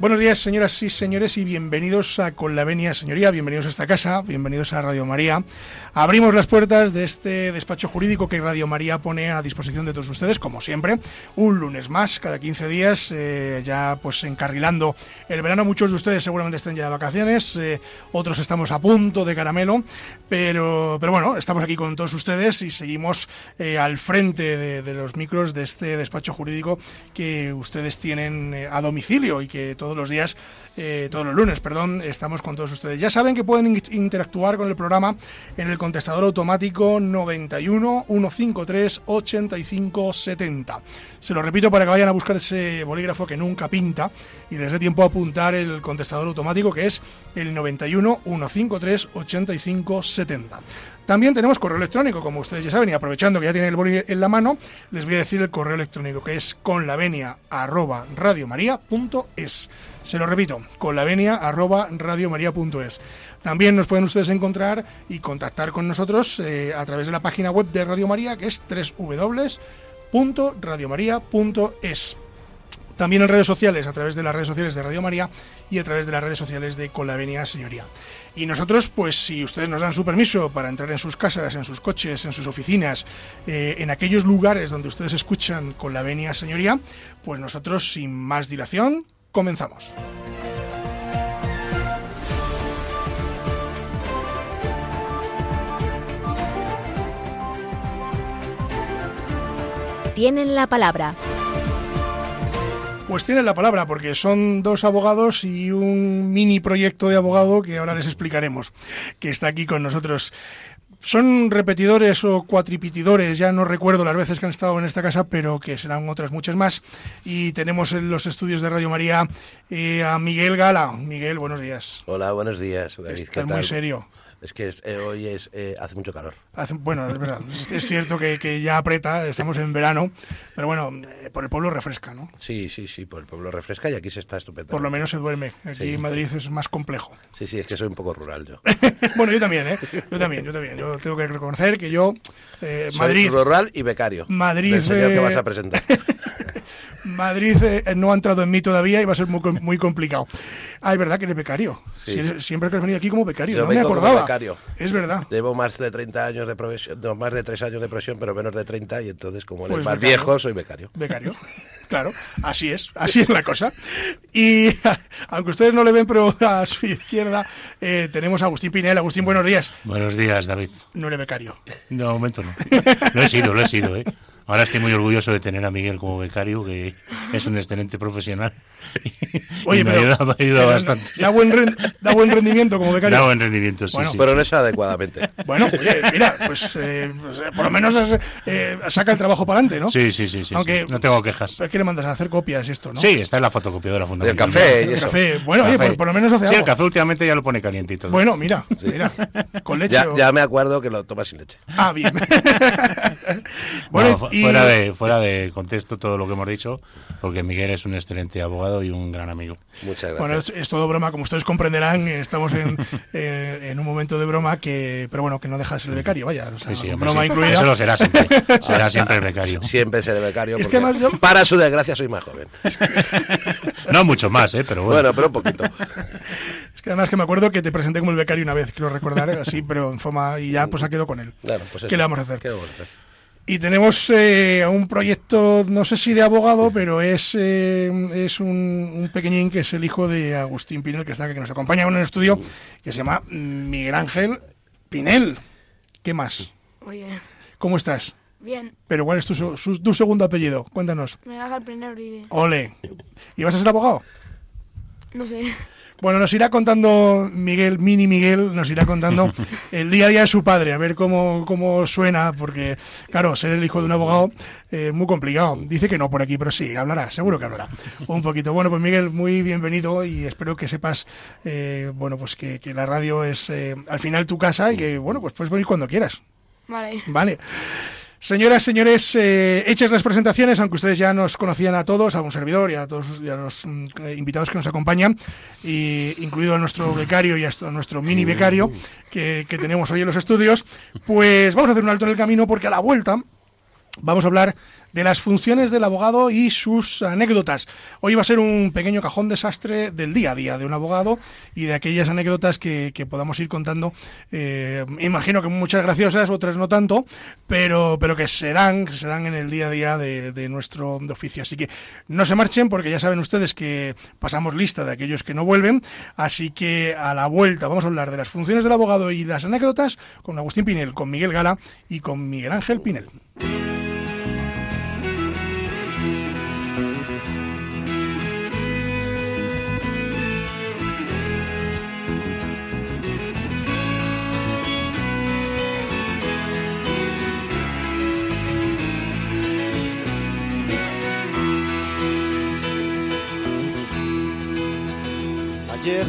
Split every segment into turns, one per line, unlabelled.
Buenos días, señoras y señores, y bienvenidos a Con la Venia, señoría, bienvenidos a esta casa, bienvenidos a Radio María. Abrimos las puertas de este despacho jurídico que Radio María pone a disposición de todos ustedes, como siempre, un lunes más, cada 15 días, eh, ya pues encarrilando el verano. Muchos de ustedes seguramente estén ya de vacaciones, eh, otros estamos a punto de caramelo, pero, pero bueno, estamos aquí con todos ustedes y seguimos eh, al frente de, de, los micros de este despacho jurídico que ustedes tienen a domicilio y que todos los días, eh, todos los lunes, perdón, estamos con todos ustedes. Ya saben que pueden interactuar con el programa en el contestador automático 91 153 85 70. Se lo repito para que vayan a buscar ese bolígrafo que nunca pinta y les dé tiempo a apuntar el contestador automático que es el 91 153 85 70. También tenemos correo electrónico, como ustedes ya saben, y aprovechando que ya tienen el boli en la mano, les voy a decir el correo electrónico, que es conlavenia@radiomaria.es. Se lo repito, conlavenia@radiomaria.es. También nos pueden ustedes encontrar y contactar con nosotros eh, a través de la página web de Radio María, que es www.radiomaria.es. También en redes sociales, a través de las redes sociales de Radio María y a través de las redes sociales de Colavenia Señoría. Y nosotros, pues si ustedes nos dan su permiso para entrar en sus casas, en sus coches, en sus oficinas, eh, en aquellos lugares donde ustedes escuchan con la venia señoría, pues nosotros sin más dilación comenzamos.
Tienen la palabra.
Pues tienen la palabra, porque son dos abogados y un mini proyecto de abogado que ahora les explicaremos, que está aquí con nosotros. Son repetidores o cuatripitidores, ya no recuerdo las veces que han estado en esta casa, pero que serán otras muchas más. Y tenemos en los estudios de Radio María eh, a Miguel Gala. Miguel, buenos días.
Hola, buenos días. David,
Estás muy serio.
Es que es, eh, hoy es, eh, hace mucho calor.
Hace, bueno, es verdad. es cierto que, que, ya aprieta, estamos en verano, pero bueno, eh, por el pueblo refresca, ¿no?
Sí, sí, sí, por el pueblo refresca y aquí se está estupendo.
Por lo menos se duerme. Aquí sí. en Madrid es más complejo.
Sí, sí, es que soy un poco rural yo.
bueno, yo también, ¿eh? Yo también, yo también. Yo tengo que reconocer que yo, eh,
soy
Madrid...
rural y becario.
Madrid...
Del señor que vas a presentar.
Madrid eh, no ha entrado en mí todavía y va a ser muy, muy complicado. Ah, es verdad que eres becario.
Sí.
Si eres, siempre que has venido aquí como becario.
Yo
no me acordaba.
becario.
Es verdad.
Llevo más de 30 años de profesión, no, más de 3 años de profesión, pero menos de 30 y entonces como eres
Pues
más
becario.
viejo, soy becario.
Becario. Claro, así es, así es la cosa. Y aunque ustedes no le ven, pero a su izquierda eh, tenemos a Agustín Pinel. Agustín, buenos días.
Buenos días, David.
No eres becario.
De momento no. Lo he sido, lo he sido, ¿eh? Ahora estoy muy orgulloso de tener a Miguel como becario, que es un excelente profesional.
Oye,
y me
pero,
ayuda, me ayuda
pero
bastante.
Da buen, ren- da buen rendimiento como becario.
Da buen rendimiento, sí,
Bueno,
sí.
Pero no es adecuadamente.
Bueno, oye, mira, pues, eh, por lo menos has, eh, saca el trabajo para adelante, ¿no?
Sí, sí, sí, sí,
Aunque-
sí. No tengo quejas.
Es que le mandas a hacer copias y esto, ¿no?
Sí, está en la fotocopiadora
Del
fundamental.
café y
El
eso.
café. Bueno, oye,
Café.
por, por lo menos hace
Sí, el café últimamente ya lo pone caliente y todo.
Bueno, mira, mira, con leche.
Ya,
o-
ya me acuerdo que lo tomas sin leche.
Ah, bien.
No,
bueno, y-
fuera, de, fuera de contexto todo lo que hemos dicho, porque Miguel es un excelente abogado y un gran amigo.
Muchas gracias.
Bueno, es, es todo broma, como ustedes comprenderán, estamos en, eh, en un momento de broma que, pero bueno, que no deja de ser el becario, vaya, o sea,
Sí, sí, hombre,
broma
sí.
incluida.
Eso lo será siempre. Será siempre el becario.
Siempre seré becario
Es que yo-
para su desgracia soy más joven.
No mucho más, ¿eh? Pero bueno.
Bueno, pero un poquito.
Es que además que me acuerdo que te presenté como el becario una vez, quiero recordar, así, pero en forma, y ya pues ha quedado con él.
Claro, pues
¿Qué
eso.
le vamos a hacer?
¿Qué vamos a hacer?
Y tenemos eh, un proyecto, no sé si de abogado, pero es, eh, es un, un pequeñín que es el hijo de Agustín Pinel, que está aquí, que nos acompaña en el estudio, que se llama Miguel Ángel Pinel. ¿Qué más?
Muy bien.
¿Cómo estás?
Bien,
Pero ¿cuál es tu, su- su- tu segundo apellido? Cuéntanos.
me baja el primer Uribe.
Ole. ¿Y vas a ser abogado?
No sé.
Bueno, nos irá contando Miguel, Mini Miguel, nos irá contando el día a día de su padre, a ver cómo, cómo suena, porque, claro, ser el hijo de un abogado es eh, muy complicado. Dice que no por aquí, pero sí, hablará, seguro que hablará. Un poquito. Bueno, pues Miguel, muy bienvenido y espero que sepas, eh, bueno, pues que, que la radio es eh, al final tu casa y que, bueno, pues puedes venir cuando quieras.
Vale.
Vale. Señoras, señores, eh, hechas las presentaciones, aunque ustedes ya nos conocían a todos, a un servidor y a todos y a los mm, invitados que nos acompañan, y incluido a nuestro becario y a nuestro mini becario que, que tenemos hoy en los estudios, pues vamos a hacer un alto en el camino porque a la vuelta vamos a hablar de las funciones del abogado y sus anécdotas. Hoy va a ser un pequeño cajón desastre del día a día de un abogado y de aquellas anécdotas que, podamos ir contando. Eh, imagino que muchas graciosas, otras no tanto, pero, pero que se dan, se dan en el día a día de, nuestro oficio. Así que no se marchen porque ya saben ustedes que pasamos lista de aquellos que no vuelven. Así que a la vuelta vamos a hablar de las funciones del abogado y las anécdotas con Agustín Pinel, con Miguel Gala y con Miguel Ángel Pinel.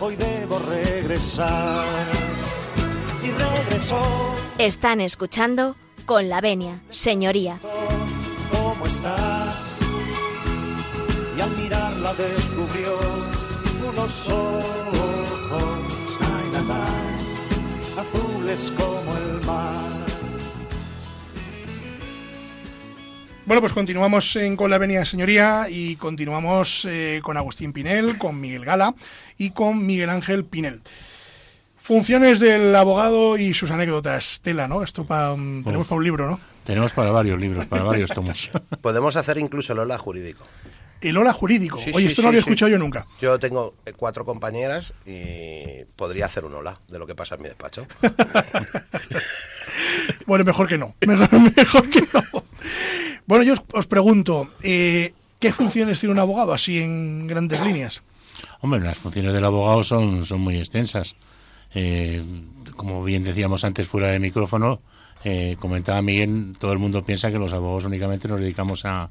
hoy debo regresar. Y regresó.
Están escuchando con la venia, señoría.
¿Cómo estás? Y al mirarla descubrió unos ojos, azules como el mar.
Bueno, pues continuamos en, con la Avenida Señoría y continuamos eh, con Agustín Pinel, con Miguel Gala y con Miguel Ángel Pinel. Funciones del abogado y sus anécdotas. Tela, ¿no? Esto para, mm, tenemos para un libro, ¿no?
Tenemos para varios libros, para varios tomos.
Podemos hacer incluso el hola jurídico.
El hola jurídico. Oye, esto no lo había escuchado yo nunca.
Yo tengo eh, cuatro compañeras y podría hacer un hola de lo que pasa en mi despacho.
bueno, mejor que no. mejor que no. Bueno, yo os, pregunto, eh, ¿qué funciones tiene un abogado así en grandes líneas?
Hombre, las funciones del abogado son, son muy extensas. Eh, como bien decíamos antes fuera de micrófono, eh, comentaba Miguel, todo el mundo piensa que los abogados únicamente nos dedicamos a,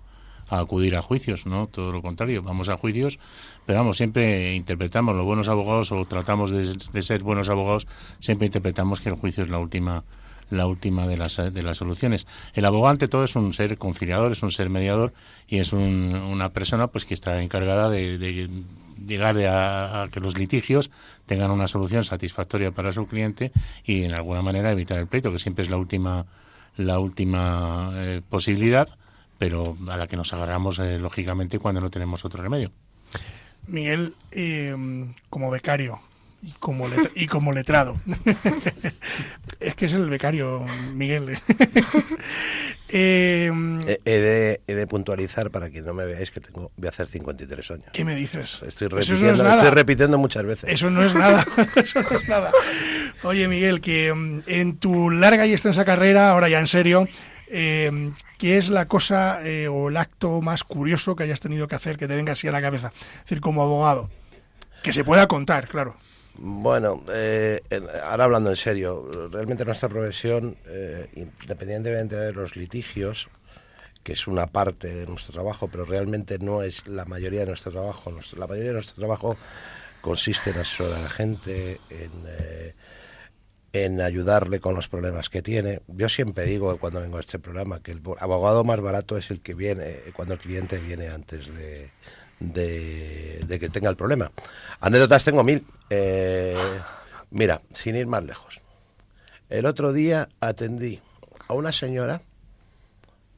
acudir a juicios, ¿no? Todo lo contrario, vamos a juicios, pero vamos, siempre interpretamos, los buenos abogados o tratamos de ser buenos abogados, siempre interpretamos que el juicio es la última la última de las, de las soluciones. El abogado ante todo es un ser conciliador, es un ser mediador y es una persona pues que está encargada de, llegar a, que los litigios tengan una solución satisfactoria para su cliente y en alguna manera evitar el pleito, que siempre es la última la última eh, posibilidad, pero a la que nos agarramos eh, lógicamente cuando no tenemos otro remedio.
Miguel, eh, como becario, y como, y como letrado. es que es el becario, Miguel. Eh,
He, de, he de puntualizar para que no me veáis que tengo voy a hacer 53 años.
¿Qué me dices?
Estoy
no es
repitiendo,
nada.
estoy repitiendo muchas veces.
Eso no es nada. Eso no es nada. Oye, Miguel, que mm, en tu larga y extensa carrera, ahora ya en serio, eh, ¿qué es la cosa eh, o el acto más curioso que hayas tenido que hacer que te venga así a la cabeza? Es decir, como abogado. Que se pueda contar, claro.
Bueno, eh, ahora hablando en serio, realmente nuestra profesión, eh, independientemente de los litigios, que es una parte de nuestro trabajo, pero realmente no es la mayoría de nuestro trabajo. La mayoría de nuestro trabajo consiste en asesorar a la gente, en, eh, en ayudarle con los problemas que tiene. Yo siempre digo cuando vengo a este programa que el bo- abogado más barato es el que viene eh, cuando el cliente viene antes de, de, que tenga el problema. Anécdotas tengo mil. Eh, mira, sin ir más lejos. El otro día atendí a una señora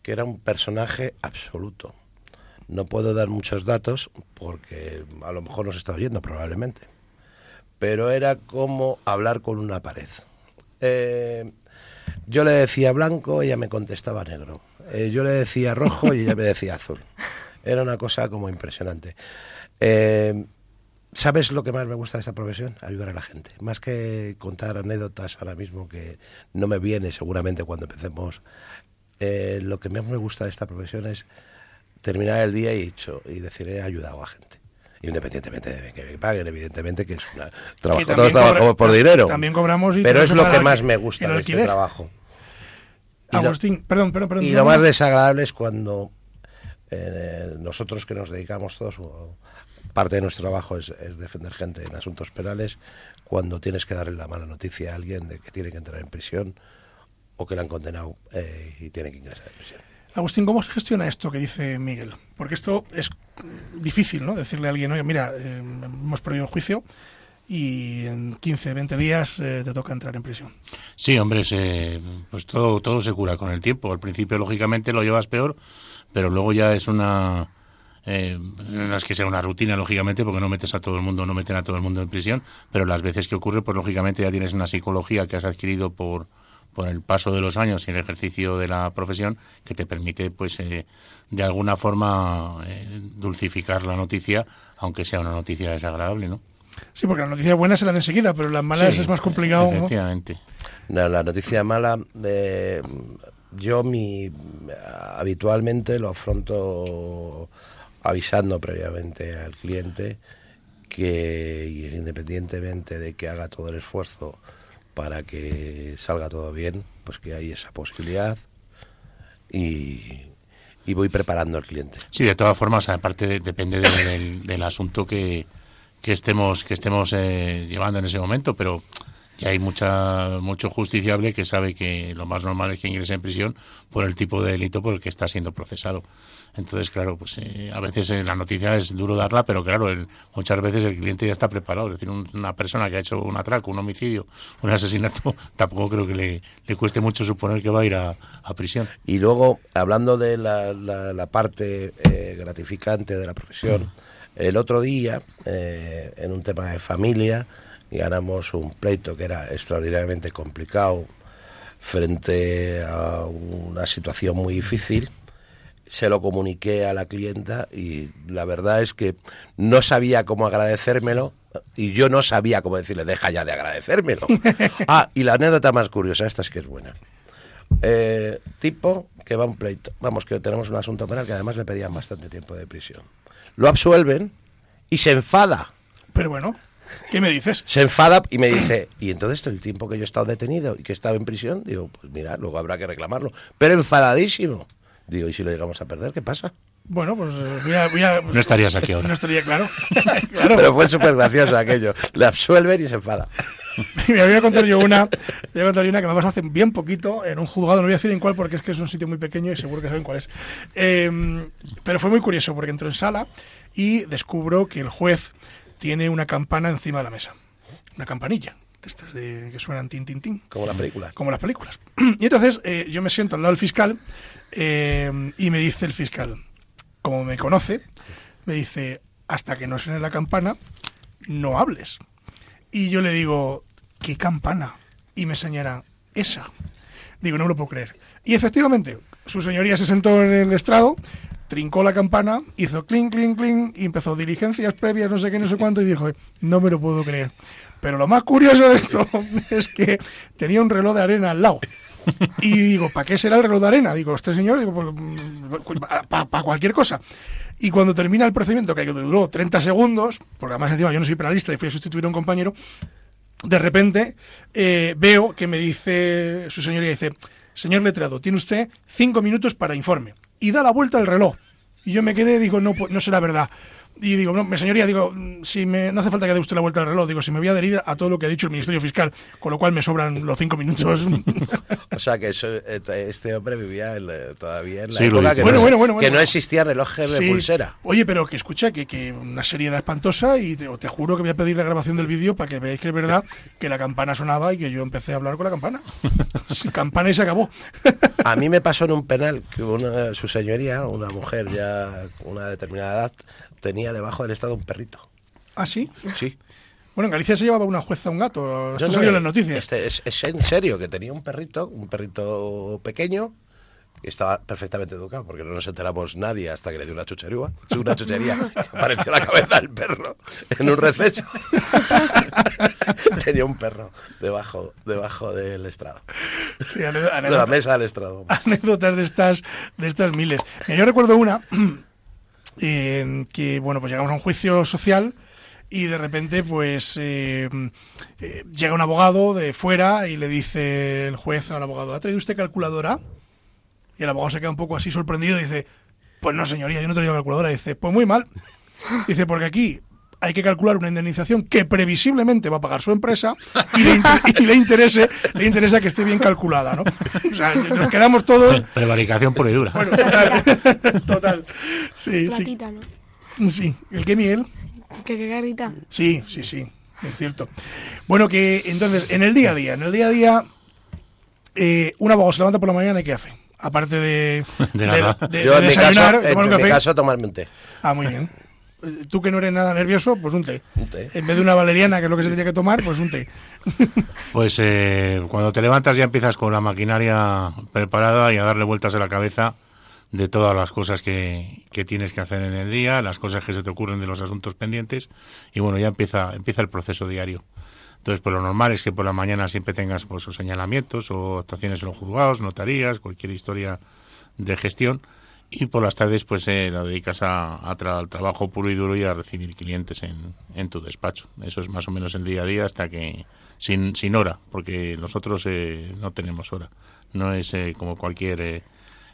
que era un personaje absoluto. No puedo dar muchos datos porque a lo mejor nos está oyendo probablemente. Pero era como hablar con una pared. Eh, yo le decía blanco, ella me contestaba negro. Eh, yo le decía rojo y ella me decía azul. Era una cosa como impresionante. Eh, ¿Sabes lo que más me gusta de esta profesión? Ayudar a la gente. Más que contar anécdotas ahora mismo que no me viene seguramente cuando empecemos. eh, lo que más me gusta de esta profesión es terminar el día y, dicho, y decir he ayudado a gente. Independientemente de que me paguen, evidentemente que es una trabajo. Todos trabajamos por dinero.
también cobramos y
Pero es lo que más me gusta
el
de este trabajo. Y lo-
Agustín, perdón, perdón, perdón.
y lo más desagradable es cuando eh, nosotros que nos dedicamos todos, parte de nuestro trabajo es, es defender gente en asuntos penales, cuando tienes que darle la mala noticia a alguien de que tiene que entrar en prisión o que le han condenado eh, y tiene que ingresar en prisión.
Agustín, ¿cómo se gestiona esto que dice Miguel? Porque esto es difícil, ¿no? Decirle a alguien, oye, mira, eh, hemos perdido el juicio y en 15, 20 días eh, te toca entrar en prisión.
Sí, hombre, se- pues todo, todo se cura con el tiempo. Al principio, lógicamente, lo llevas peor, pero luego ya es una... eh, no es que sea una rutina, lógicamente, porque no metes a todo el mundo, no meten a todo el mundo en prisión, pero las veces que ocurre, pues lógicamente ya tienes una psicología que has adquirido por, por el paso de los años y el ejercicio de la profesión que te permite, pues, eh, de alguna forma eh, dulcificar la noticia, aunque sea una noticia desagradable, ¿no?
Sí, porque las noticias buenas se dan enseguida, pero las malas
Sí,
es más complicado.
Efectivamente.
No, la noticia mala, eh, yo mi habitualmente lo afronto avisando previamente al cliente que independientemente de que haga todo el esfuerzo para que salga todo bien, pues que hay esa posibilidad y, y voy preparando al cliente.
Sí, de todas formas, aparte de- depende de- del, del asunto que, que estemos que estemos eh, llevando en ese momento, pero ya hay mucha mucho justiciable que sabe que lo más normal es que ingrese en prisión por el tipo de delito por el que está siendo procesado. Entonces, claro, pues eh, a veces eh, la noticia es duro darla, pero claro, el- muchas veces el cliente ya está preparado. Es decir, un- una persona que ha hecho un atraco, un homicidio, un asesinato, tampoco creo que le, le cueste mucho suponer que va a ir a, a prisión.
Y luego, hablando de la, la- la parte eh, gratificante de la profesión, el otro día, eh, en un tema de familia, ganamos un pleito que era extraordinariamente complicado frente a una situación muy difícil. Se lo comuniqué a la clienta y la verdad es que no sabía cómo agradecérmelo y yo no sabía cómo decirle, deja ya de agradecérmelo. Ah, y la anécdota más curiosa, esta es que es buena. Eh, tipo que va a un pleito. Vamos, que tenemos un asunto penal que además le pedían bastante tiempo de prisión. Lo absuelven y se enfada.
Pero bueno, ¿qué me dices?
Se enfada y me dice, ¿y entonces el tiempo que yo he estado detenido y que he estado en prisión? Digo, pues mira, luego habrá que reclamarlo. Pero enfadadísimo. Digo, ¿y si lo llegamos a perder, qué pasa?
Bueno, pues eh, voy a... voy a-
No estarías aquí ahora.
No estaría claro. claro.
Pero fue súper gracioso aquello. Le absuelven y se enfada.
Mira, voy a contar yo una, voy a contar yo una que me pasó hace bien poquito en un juzgado, no voy a decir en cuál porque es que es un sitio muy pequeño y seguro que saben cuál es. Eh, pero fue muy curioso porque entro en sala y descubro que el juez tiene una campana encima de la mesa. Una campanilla, estas de, que suenan tin, tin, tin
Como la película.
como las películas. Y entonces eh, yo me siento al lado del fiscal eh, y me dice el fiscal, como me conoce, me dice, hasta que no suene la campana, no hables. Y yo le digo, ¿qué campana? Y me señala, esa. Digo, no me lo puedo creer. Y efectivamente, su señoría se sentó en el estrado, trincó la campana, hizo clink, clink, clink, y empezó diligencias previas, no sé qué, no sé cuánto, y dijo, no me lo puedo creer. Pero lo más curioso de esto es que tenía un reloj de arena al lado. Y digo, ¿para qué será el reloj de arena? Digo, este señor, digo, para cualquier cosa. Y cuando termina el procedimiento, que duró 30 segundos, porque además encima yo no soy penalista y fui a sustituir a un compañero, de repente eh, veo que me dice su señoría, dice, señor letrado, tiene usted cinco minutos para informe. Y da la vuelta al reloj. Y yo me quedé, digo, no, no será verdad. Y digo, no, señoría, digo, si me, no hace falta que dé usted la vuelta al reloj, digo, si me voy a adherir a todo lo que ha dicho el Ministerio Fiscal, con lo cual me sobran los cinco minutos.
o sea, que eh, este hombre vivía todavía en la
sí,
época que,
bueno,
no,
bueno, bueno,
que no existía reloj de pulsera.
Oye, pero que escucha, que, que una seriedad espantosa y te, te, juro que voy a pedir la grabación del vídeo para que veáis que es verdad que la campana sonaba y que yo empecé a hablar con la campana. campana y se acabó.
a mí me pasó en un penal que una, su señoría, una mujer ya una determinada edad, tenía debajo del Estado un perrito.
¿Ah, sí?
Sí.
Bueno, en Galicia se llevaba una jueza a un gato. Esto salió en las noticias.
Este, es, es, en serio, que tenía un perrito, un perrito pequeño, que estaba perfectamente educado, porque no nos enteramos nadie hasta que le dio una chuchería. Una chuchería que apareció la cabeza del perro en un receso. tenía un perro debajo, debajo del estrado.
Sí,
de la mesa del estrado.
Anécdotas de estas, de estas miles. Yo recuerdo una que, bueno, pues llegamos a un juicio social y de repente pues eh, eh, llega un abogado de fuera y le dice el juez al abogado, ¿ha traído usted calculadora? Y el abogado se queda un poco así sorprendido y dice, pues no señoría, yo no he traído calculadora. Y dice, pues muy mal. Dice, porque aquí hay que calcular una indemnización que previsiblemente va a pagar su empresa y le, interese, le interesa que esté bien calculada, ¿no? O sea, nos quedamos todos...
Prevaricación pura y dura.
Bueno, total. total. Sí,
sí.
¿no? Sí. ¿El qué, Miguel?
¿Qué, qué carita?
Sí, sí, sí. Es cierto. Bueno, que entonces, en el día a día, en el día a día, eh, un abogado se levanta por la mañana y ¿qué hace? Aparte de,
de, de,
de, Yo, desayunar, en tomar un café. En mi caso, tomarme un té.
Ah, muy bien tú que no eres nada nervioso, pues un té.
Un té.
En vez de una valeriana, que es lo que se tenía que tomar, pues un té.
Pues eh, cuando te levantas ya empiezas con la maquinaria preparada y a darle vueltas a la cabeza de todas las cosas que, que, tienes que hacer en el día, las cosas que se te ocurren de los asuntos pendientes y bueno, ya empieza, empieza el proceso diario. Entonces, pues lo normal es que por la mañana siempre tengas pues, señalamientos o actuaciones en los juzgados, notarías, cualquier historia de gestión y por las tardes pues eh, lo dedicas a, al trabajo puro y duro y a recibir clientes en, tu despacho. Eso es más o menos el día a día hasta que sin, sin hora, porque nosotros eh, no tenemos hora. No es eh, como cualquier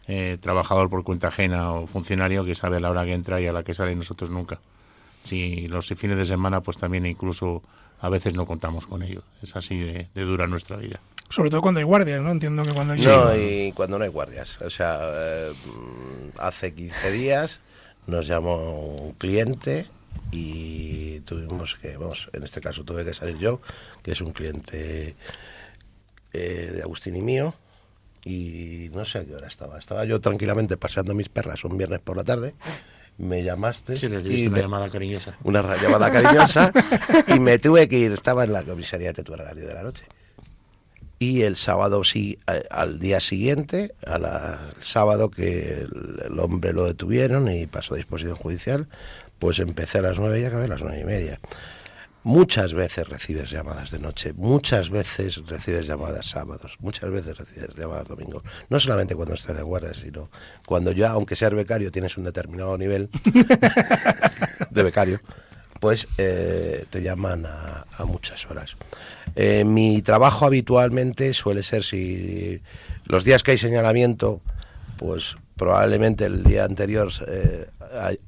eh, trabajador por cuenta ajena o funcionario que sabe a la hora que entra y a la que sale nosotros nunca. Si los fines de semana pues también incluso a veces no contamos con ello. Es así de dura nuestra vida.
Sobre todo cuando hay guardias, ¿no? Entiendo que cuando hay...
No, y cuando no hay guardias. O sea, eh, hace 15 días nos llamó un cliente y tuvimos que, vamos, en este caso tuve que salir yo, que es un cliente eh, de Agustín y mío, y no sé a qué hora estaba. Estaba yo tranquilamente paseando mis perras un viernes por la tarde. Me llamaste.
Sí, y una llamada cariñosa.
Una llamada cariñosa. y me tuve que ir. Estaba en la comisaría de Tetuán a las 10 de la noche y el sábado sí, al día siguiente, al sábado que el, hombre lo detuvieron y pasó a disposición judicial, pues empecé a las nueve y acabé a las nueve y media. Muchas veces recibes llamadas de noche, muchas veces recibes llamadas sábados, muchas veces recibes llamadas domingos. No solamente cuando estás de guardia, sino cuando ya, aunque seas becario, tienes un determinado nivel de becario, pues eh, te llaman a, a muchas horas. Eh, mi trabajo habitualmente suele ser si los días que hay señalamiento, pues probablemente el día anterior eh,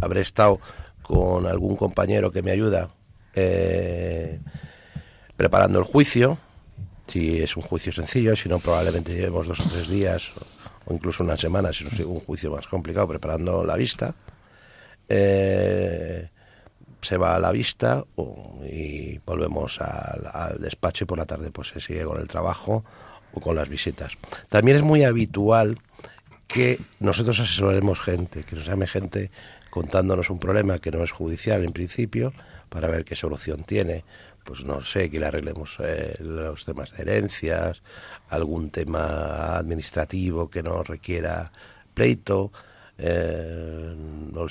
habré estado con algún compañero que me ayuda eh, preparando el juicio, si es un juicio sencillo, si no probablemente llevemos dos o tres días o incluso una semana, si no es un juicio más complicado, preparando la vista. Eh, se va a la vista y volvemos al, despacho y por la tarde pues se sigue con el trabajo o con las visitas. También es muy habitual que nosotros asesoremos gente, que nos llame gente contándonos un problema que no es judicial en principio, para ver qué solución tiene, pues no sé, que le arreglemos eh, los temas de herencias, algún tema administrativo que no requiera pleito. Eh,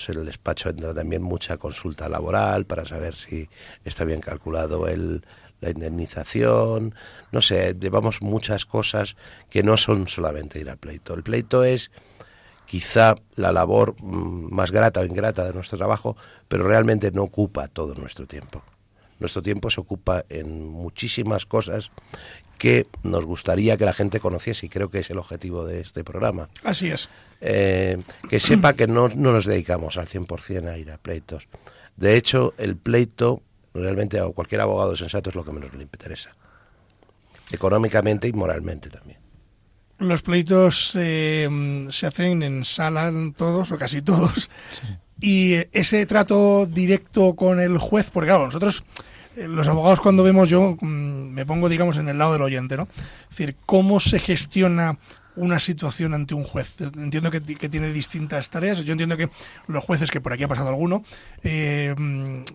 en el despacho entra también mucha consulta laboral para saber si está bien calculado el, la indemnización. No sé, llevamos muchas cosas que no son solamente ir al pleito. El pleito es quizá la labor mm, más grata o ingrata de nuestro trabajo, pero realmente no ocupa todo nuestro tiempo. Nuestro tiempo se ocupa en muchísimas cosas que nos gustaría que la gente conociese y creo que es el objetivo de este programa.
Así es.
Eh, que sepa que no, no nos dedicamos al 100% a ir a pleitos. De hecho, el pleito realmente a cualquier abogado sensato es lo que menos le interesa. Económicamente y moralmente también.
Los pleitos eh, se hacen en sala, todos o casi todos. Y ese trato directo con el juez, porque claro, nosotros, eh, los abogados cuando vemos, yo mm, me pongo, digamos, en el lado del oyente, ¿no? Es decir, cómo se gestiona una situación ante un juez. Entiendo que, que, tiene distintas tareas. Yo entiendo que los jueces, que por aquí ha pasado alguno, eh,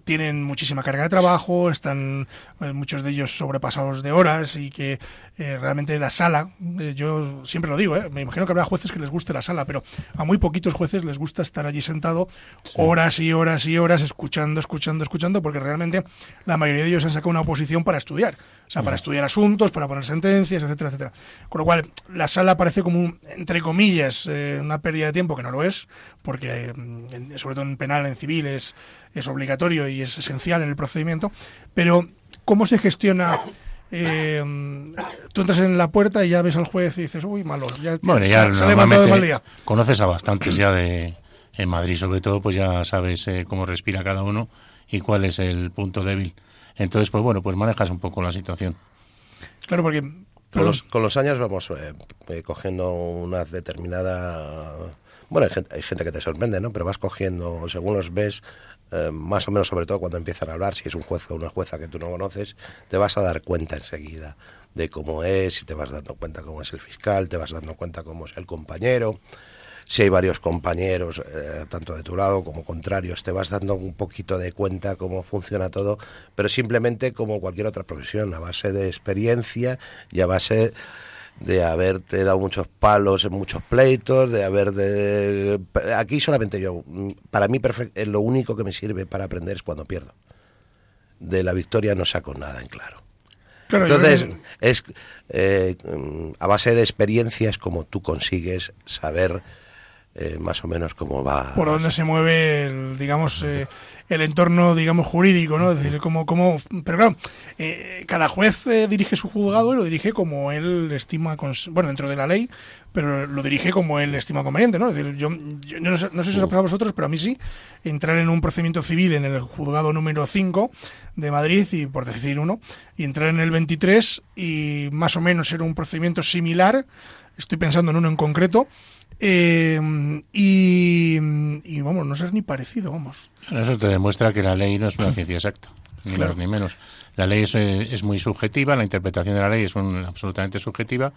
tienen muchísima carga de trabajo, están eh, muchos de ellos sobrepasados de horas y que eh, realmente la sala, yo siempre lo digo, me imagino que habrá jueces que les guste la sala, pero a muy poquitos jueces les gusta estar allí sentado sí. horas y horas y horas escuchando, escuchando, escuchando, porque realmente la mayoría de ellos han sacado una oposición para estudiar. O sea, para estudiar asuntos, para poner sentencias, etcétera, etcétera. Con lo cual, la sala parece como, un, entre comillas, eh, una pérdida de tiempo, que no lo es, porque eh, sobre todo en penal, en civil, es, es obligatorio y es esencial en el procedimiento. Pero, ¿cómo se gestiona eh, tú entras en la puerta y ya ves al juez y dices, uy, malo, ya,
bueno, ya se, ha levantado de mal día. Conoces a bastantes ya de en Madrid, sobre todo, pues ya sabes eh, cómo respira cada uno y cuál es el punto débil. Entonces, pues bueno, pues manejas un poco la situación.
Claro, porque...
Con los, con los años vamos eh, eh, cogiendo una determinada... Bueno, hay gente, hay gente, que te sorprende, ¿no? Pero vas cogiendo, según los ves, eh, más o menos, sobre todo cuando empiezan a hablar, si es un juez o una jueza que tú no conoces, te vas a dar cuenta enseguida de cómo es, y te vas dando cuenta cómo es el fiscal, te vas dando cuenta cómo es el compañero si hay varios compañeros, eh, tanto de tu lado como contrarios, te vas dando un poquito de cuenta cómo funciona todo, pero simplemente como cualquier otra profesión, a base de experiencia y a base de haberte dado muchos palos en muchos pleitos, de haber de... Aquí solamente yo, para mí es lo único que me sirve para aprender es cuando pierdo. De la victoria no saco nada en claro. Claro, Entonces, yo... es eh, a base de experiencias como tú consigues saber eh, más o menos cómo va.
Por dónde se mueve, el, digamos, eh, el entorno, digamos, jurídico, ¿no? Es decir, cómo, cómo... Pero claro, eh, cada juez eh, dirige su juzgado y lo dirige como él estima, bueno, dentro de la ley, pero lo dirige como él estima conveniente, ¿no? Es decir, yo, yo no, sé, no, sé, si os pasa a vosotros, pero a mí sí, entrar en un procedimiento civil en el juzgado número 5 de Madrid, y por decir uno, y entrar en el 23 y más o menos era un procedimiento similar, estoy pensando en uno en concreto, eh, y, y, vamos, no ser ni parecido, vamos.
Eso te demuestra que la ley no es una ciencia exacta, ni claro. más ni menos. La ley es, es, muy subjetiva, la interpretación de la ley es un, absolutamente subjetiva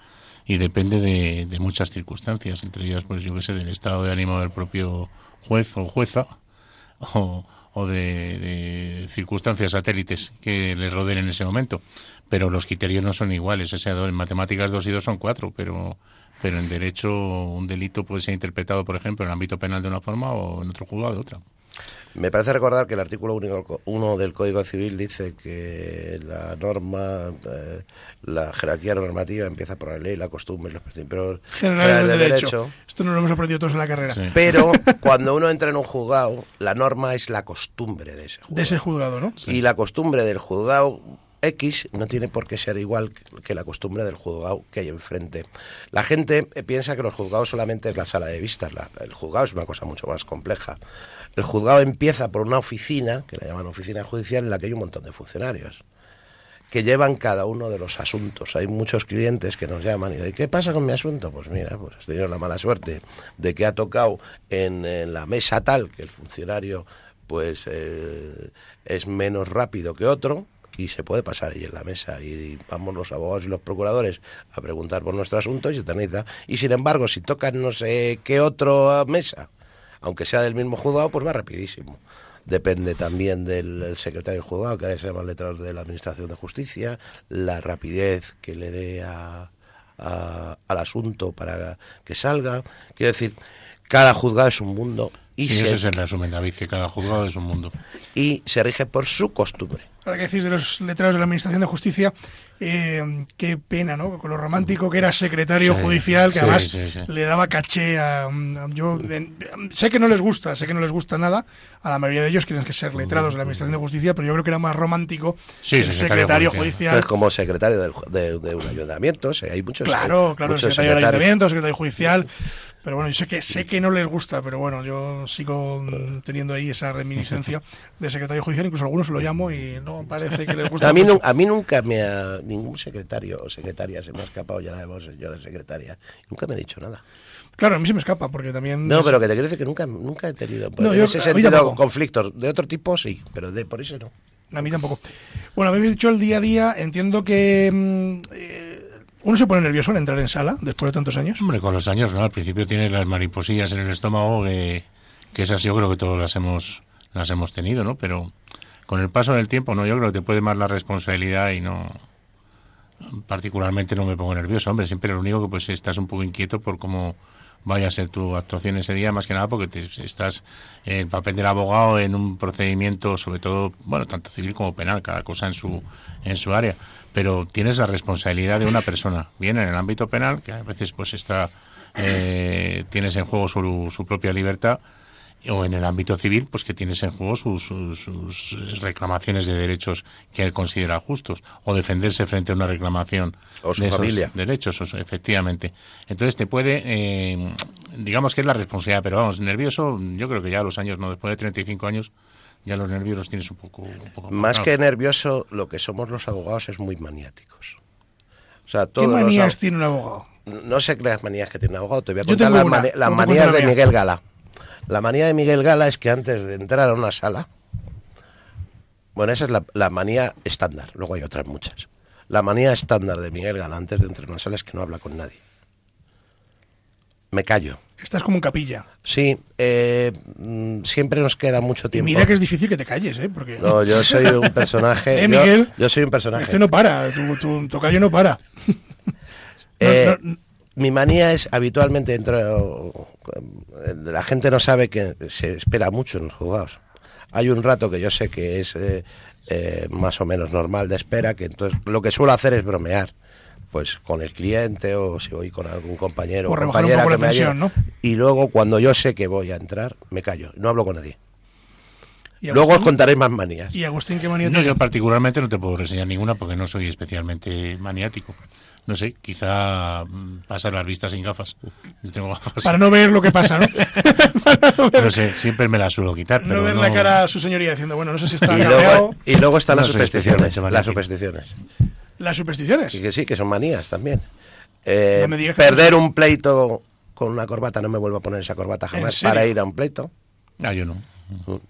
y depende de, de, muchas circunstancias, entre ellas, pues yo qué sé, del estado de ánimo del propio juez o jueza o, o de, de, circunstancias satélites que le rodeen en ese momento. Pero los criterios no son iguales. O sea, en matemáticas dos y dos son cuatro, pero pero en derecho un delito puede ser interpretado, por ejemplo, en el ámbito penal de una forma o en otro juzgado de otra.
Me parece recordar que el artículo 1 del Código Civil dice que la norma, eh, la jerarquía normativa empieza por la ley, la costumbre, los principios
generales de derecho. derecho. Esto no lo hemos aprendido todos en la carrera.
Sí. Pero cuando uno entra en un juzgado, la norma es la costumbre de ese juzgado.
De ese juzgado, ¿no?
Sí. Y la costumbre del juzgado X no tiene por qué ser igual que la costumbre del juzgado que hay enfrente. La gente piensa que los juzgados solamente es la sala de vistas. La, el juzgado es una cosa mucho más compleja. El juzgado empieza por una oficina, que la llaman oficina judicial, en la que hay un montón de funcionarios que llevan cada uno de los asuntos. Hay muchos clientes que nos llaman y dicen, ¿qué pasa con mi asunto? Pues mira, pues has tenido la mala suerte de que ha tocado en, en la mesa tal que el funcionario pues eh, es menos rápido que otro, y se puede pasar ahí en la mesa y vamos los abogados y los procuradores a preguntar por nuestro asunto y se eterniza. Y sin embargo, si tocan no sé qué otra mesa, aunque sea del mismo juzgado, pues va rapidísimo. depende también del secretario del juzgado, que se llama letrados de la Administración de Justicia, la rapidez que le dé a, a- al asunto para que salga. Quiero decir, cada juzgado es un mundo y,
Y
se,
ese es el resumen, David, que cada juzgado es un mundo.
y se rige por su costumbre.
Ahora que decís de los letrados de la Administración de Justicia, eh, qué pena, ¿no? Con lo romántico que era secretario
Sí,
judicial, que
sí,
además
sí, sí.
le daba caché a... a- yo sé que no les gusta, sé que no les gusta nada, a la mayoría de ellos quieren que ser letrados de la Administración de Justicia, pero yo creo que era más romántico
Sí,
el
secretario
secretario
judicial.
judicial.
Es como secretario del de, de un ayuntamiento, o sea, hay muchos.
Claro, claro, el secretario del ayuntamiento, el secretario judicial. Pero bueno, yo sé que sé que no les gusta, pero bueno, yo sigo mm, teniendo ahí esa reminiscencia de secretario judicial, incluso algunos lo llamo y no parece que les guste.
A mí,
mucho.
a mí nunca me ha. Ningún secretario o secretaria se me ha escapado ya la voz, señora secretaria. Nunca me ha dicho nada.
Claro, a mí se me escapa, porque también...
No,
es-
pero que te quiero decir que nunca, nunca he tenido.
No,
en
yo-
ese
a mí
sentido, conflictos. De otro tipo sí, pero de por eso no.
A mí tampoco. Bueno, habéis dicho el día a día, entiendo que mm, eh, uno se pone nervioso al entrar en sala después de tantos años.
Hombre, con los años, ¿no? Al principio tienes las mariposillas en el estómago, que, que esas yo creo que todos las hemos, las hemos tenido, ¿no? Pero con el paso del tiempo, ¿no? Yo creo que te puede más la responsabilidad y no... Particularmente no me pongo nervioso, hombre. Siempre lo único que pues estás un poco inquieto por cómo vaya a ser tu actuación ese día, más que nada porque te, estás en el papel del abogado en un procedimiento, sobre todo, bueno, tanto civil como penal, cada cosa en su, en su área. Pero tienes la responsabilidad de una persona, bien en el ámbito penal, que a veces pues está, eh, tienes en juego su, su propia libertad, o en el ámbito civil, pues que tienes en juego sus, sus, sus reclamaciones de derechos que él considera justos, o defenderse frente a una reclamación
O su
de esos
familia.
derechos, efectivamente. Entonces te puede, eh, digamos que es la responsabilidad, pero vamos, nervioso, yo creo que ya a los años, no después de 35 años, ya los nervios los tienes un poco... Un poco
Más que nervioso, lo que somos los abogados es muy maniáticos. O sea,
¿Qué
todos los
manías tiene un abogado?
No sé qué las manías que tiene un abogado. Te voy a contar las, mani- manías de
mía.
Miguel Gala. La manía de Miguel Gala es que antes de entrar a una sala, bueno, esa es la, la manía estándar, luego hay otras muchas. La manía estándar de Miguel Gala antes de entrar a una sala es que no habla con nadie. Me callo.
Estás como en capilla.
Sí, eh, mm, siempre nos queda mucho
Y
tiempo.
mira que es difícil que te calles, ¿eh? Porque
No, yo soy un personaje.
¿Eh, Miguel?
Yo, soy un personaje.
este no para, tu, tu tocayo no para. No,
Eh,
no,
mi manía es habitualmente dentro. La gente no sabe que se espera mucho en los juzgados. Hay un rato que yo sé que es eh, eh, más o menos normal de espera, que entonces lo que suelo hacer es bromear. Pues con el cliente o si voy con algún compañero o compañera que me
tensión. ¿no?
Y luego cuando yo sé que voy a entrar, me callo, no hablo con nadie.
¿Y
Luego os contaré más manías.
¿Y Agustín qué manía
No,
tiene?
yo particularmente no te puedo reseñar ninguna porque no soy especialmente maniático. No sé, quizá mm, pasar las vistas sin gafas. Yo tengo gafas.
Para no ver lo que pasa, ¿no? No ver,
No sé, siempre me las suelo quitar.
no
pero
ver la cara a su señoría diciendo, bueno, no sé si está
Y luego, y luego están
No
las supersticiones. Las supersticiones.
Las supersticiones.
Y que sí, que son manías también. Eh,
No me digas que
perder un pleito con una corbata, no me vuelvo a poner esa corbata
¿En
jamás para ir a un pleito.
Ah, yo no.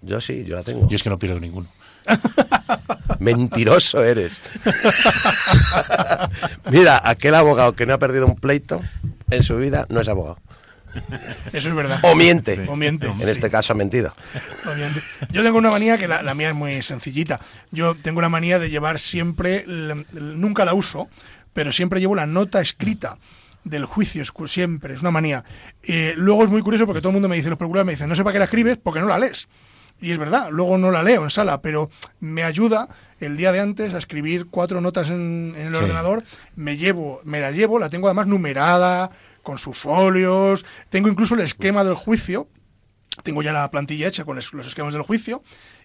Yo sí, yo la tengo.
Yo es que no pierdo ninguno.
Mentiroso eres. Mira, aquel abogado que no ha perdido un pleito en su vida no es abogado.
Eso es verdad.
O miente.
O miente,
En
sí.
este caso ha mentido.
Obviamente. Yo tengo una manía que la, la mía es muy sencillita. Yo tengo la manía de llevar siempre, nunca la uso, pero siempre llevo la nota escrita del juicio, siempre, es una manía. Eh, luego es muy curioso porque todo el mundo me dice, los procuradores me dicen, no sé para qué la escribes porque no la lees. Y es verdad, luego no la leo en sala, pero me ayuda el día de antes a escribir cuatro notas en, en el
Sí.
ordenador, me llevo, me la llevo, la tengo además numerada, con sus folios, tengo incluso el esquema del juicio, tengo ya la plantilla hecha con los esquemas del juicio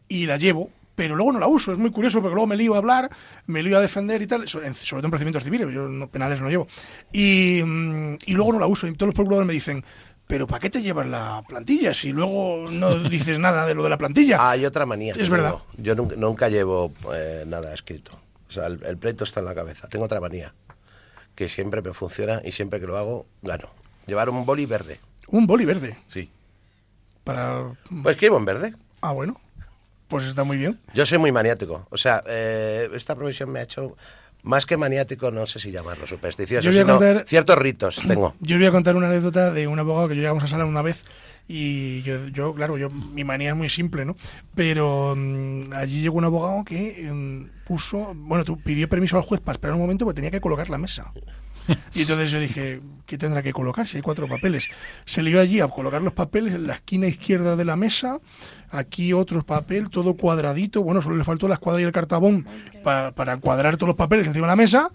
y la llevo, pero luego no la uso. Es muy curioso porque luego me lío a hablar, me lío a defender y tal, sobre todo en procedimientos civiles, yo no, penales no llevo. Y, mm, y luego no la uso. Y todos los procuradores me dicen, ¿pero para qué te llevas la plantilla si luego no dices nada de lo de la plantilla?
Hay otra manía.
Es verdad.
tengo. Yo nunca, nunca llevo eh, nada escrito. O sea, el, el pleito está en la cabeza. Tengo otra manía que siempre me funciona y siempre que lo hago, gano. Llevar un boli verde.
Un boli verde.
Sí.
Para...
Pues escribo en verde.
Ah, bueno. Pues está muy bien.
Yo soy muy maniático. O sea, eh, esta profesión me ha hecho más que maniático, no sé si llamarlo supersticioso,
Yo voy a
sino
contar-
ciertos ritos tengo.
Yo voy a contar una anécdota de un abogado que yo llegamos a sala una vez Y yo, yo, claro, yo mi manía es muy simple, ¿no? Pero mm, allí llegó un abogado que mm, puso, bueno, tú pidió permiso al juez para esperar un momento porque tenía que colocar la mesa. Y entonces yo dije, ¿qué tendrá que colocar? Si hay cuatro papeles. Se le iba allí a colocar los papeles en la esquina izquierda de la mesa, aquí otro papel, todo cuadradito. Bueno, solo le faltó la escuadra y el cartabón para, para cuadrar todos los papeles encima de la mesa.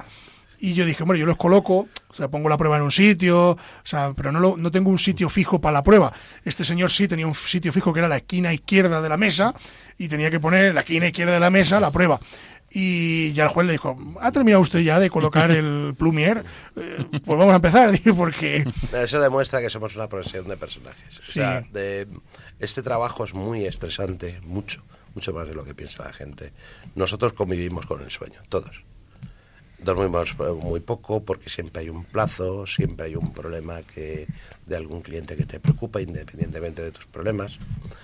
Y yo dije, bueno, yo los coloco, o sea, pongo la prueba en un sitio, o sea, pero no, lo- no tengo un sitio fijo para la prueba. Este señor sí tenía un sitio fijo que era la esquina izquierda de la mesa y tenía que poner en la esquina izquierda de la mesa la prueba. Y ya el juez le dijo, ¿ha terminado usted ya de colocar el plumier? Eh, pues vamos a empezar, porque...
Eso demuestra que somos una profesión de personajes. O
Sí.
sea, de, este trabajo es muy estresante, mucho, mucho más de lo que piensa la gente. Nosotros convivimos con el sueño, todos. Dormimos muy poco porque siempre hay un plazo, siempre hay un problema que de algún cliente que te preocupa independientemente de tus problemas.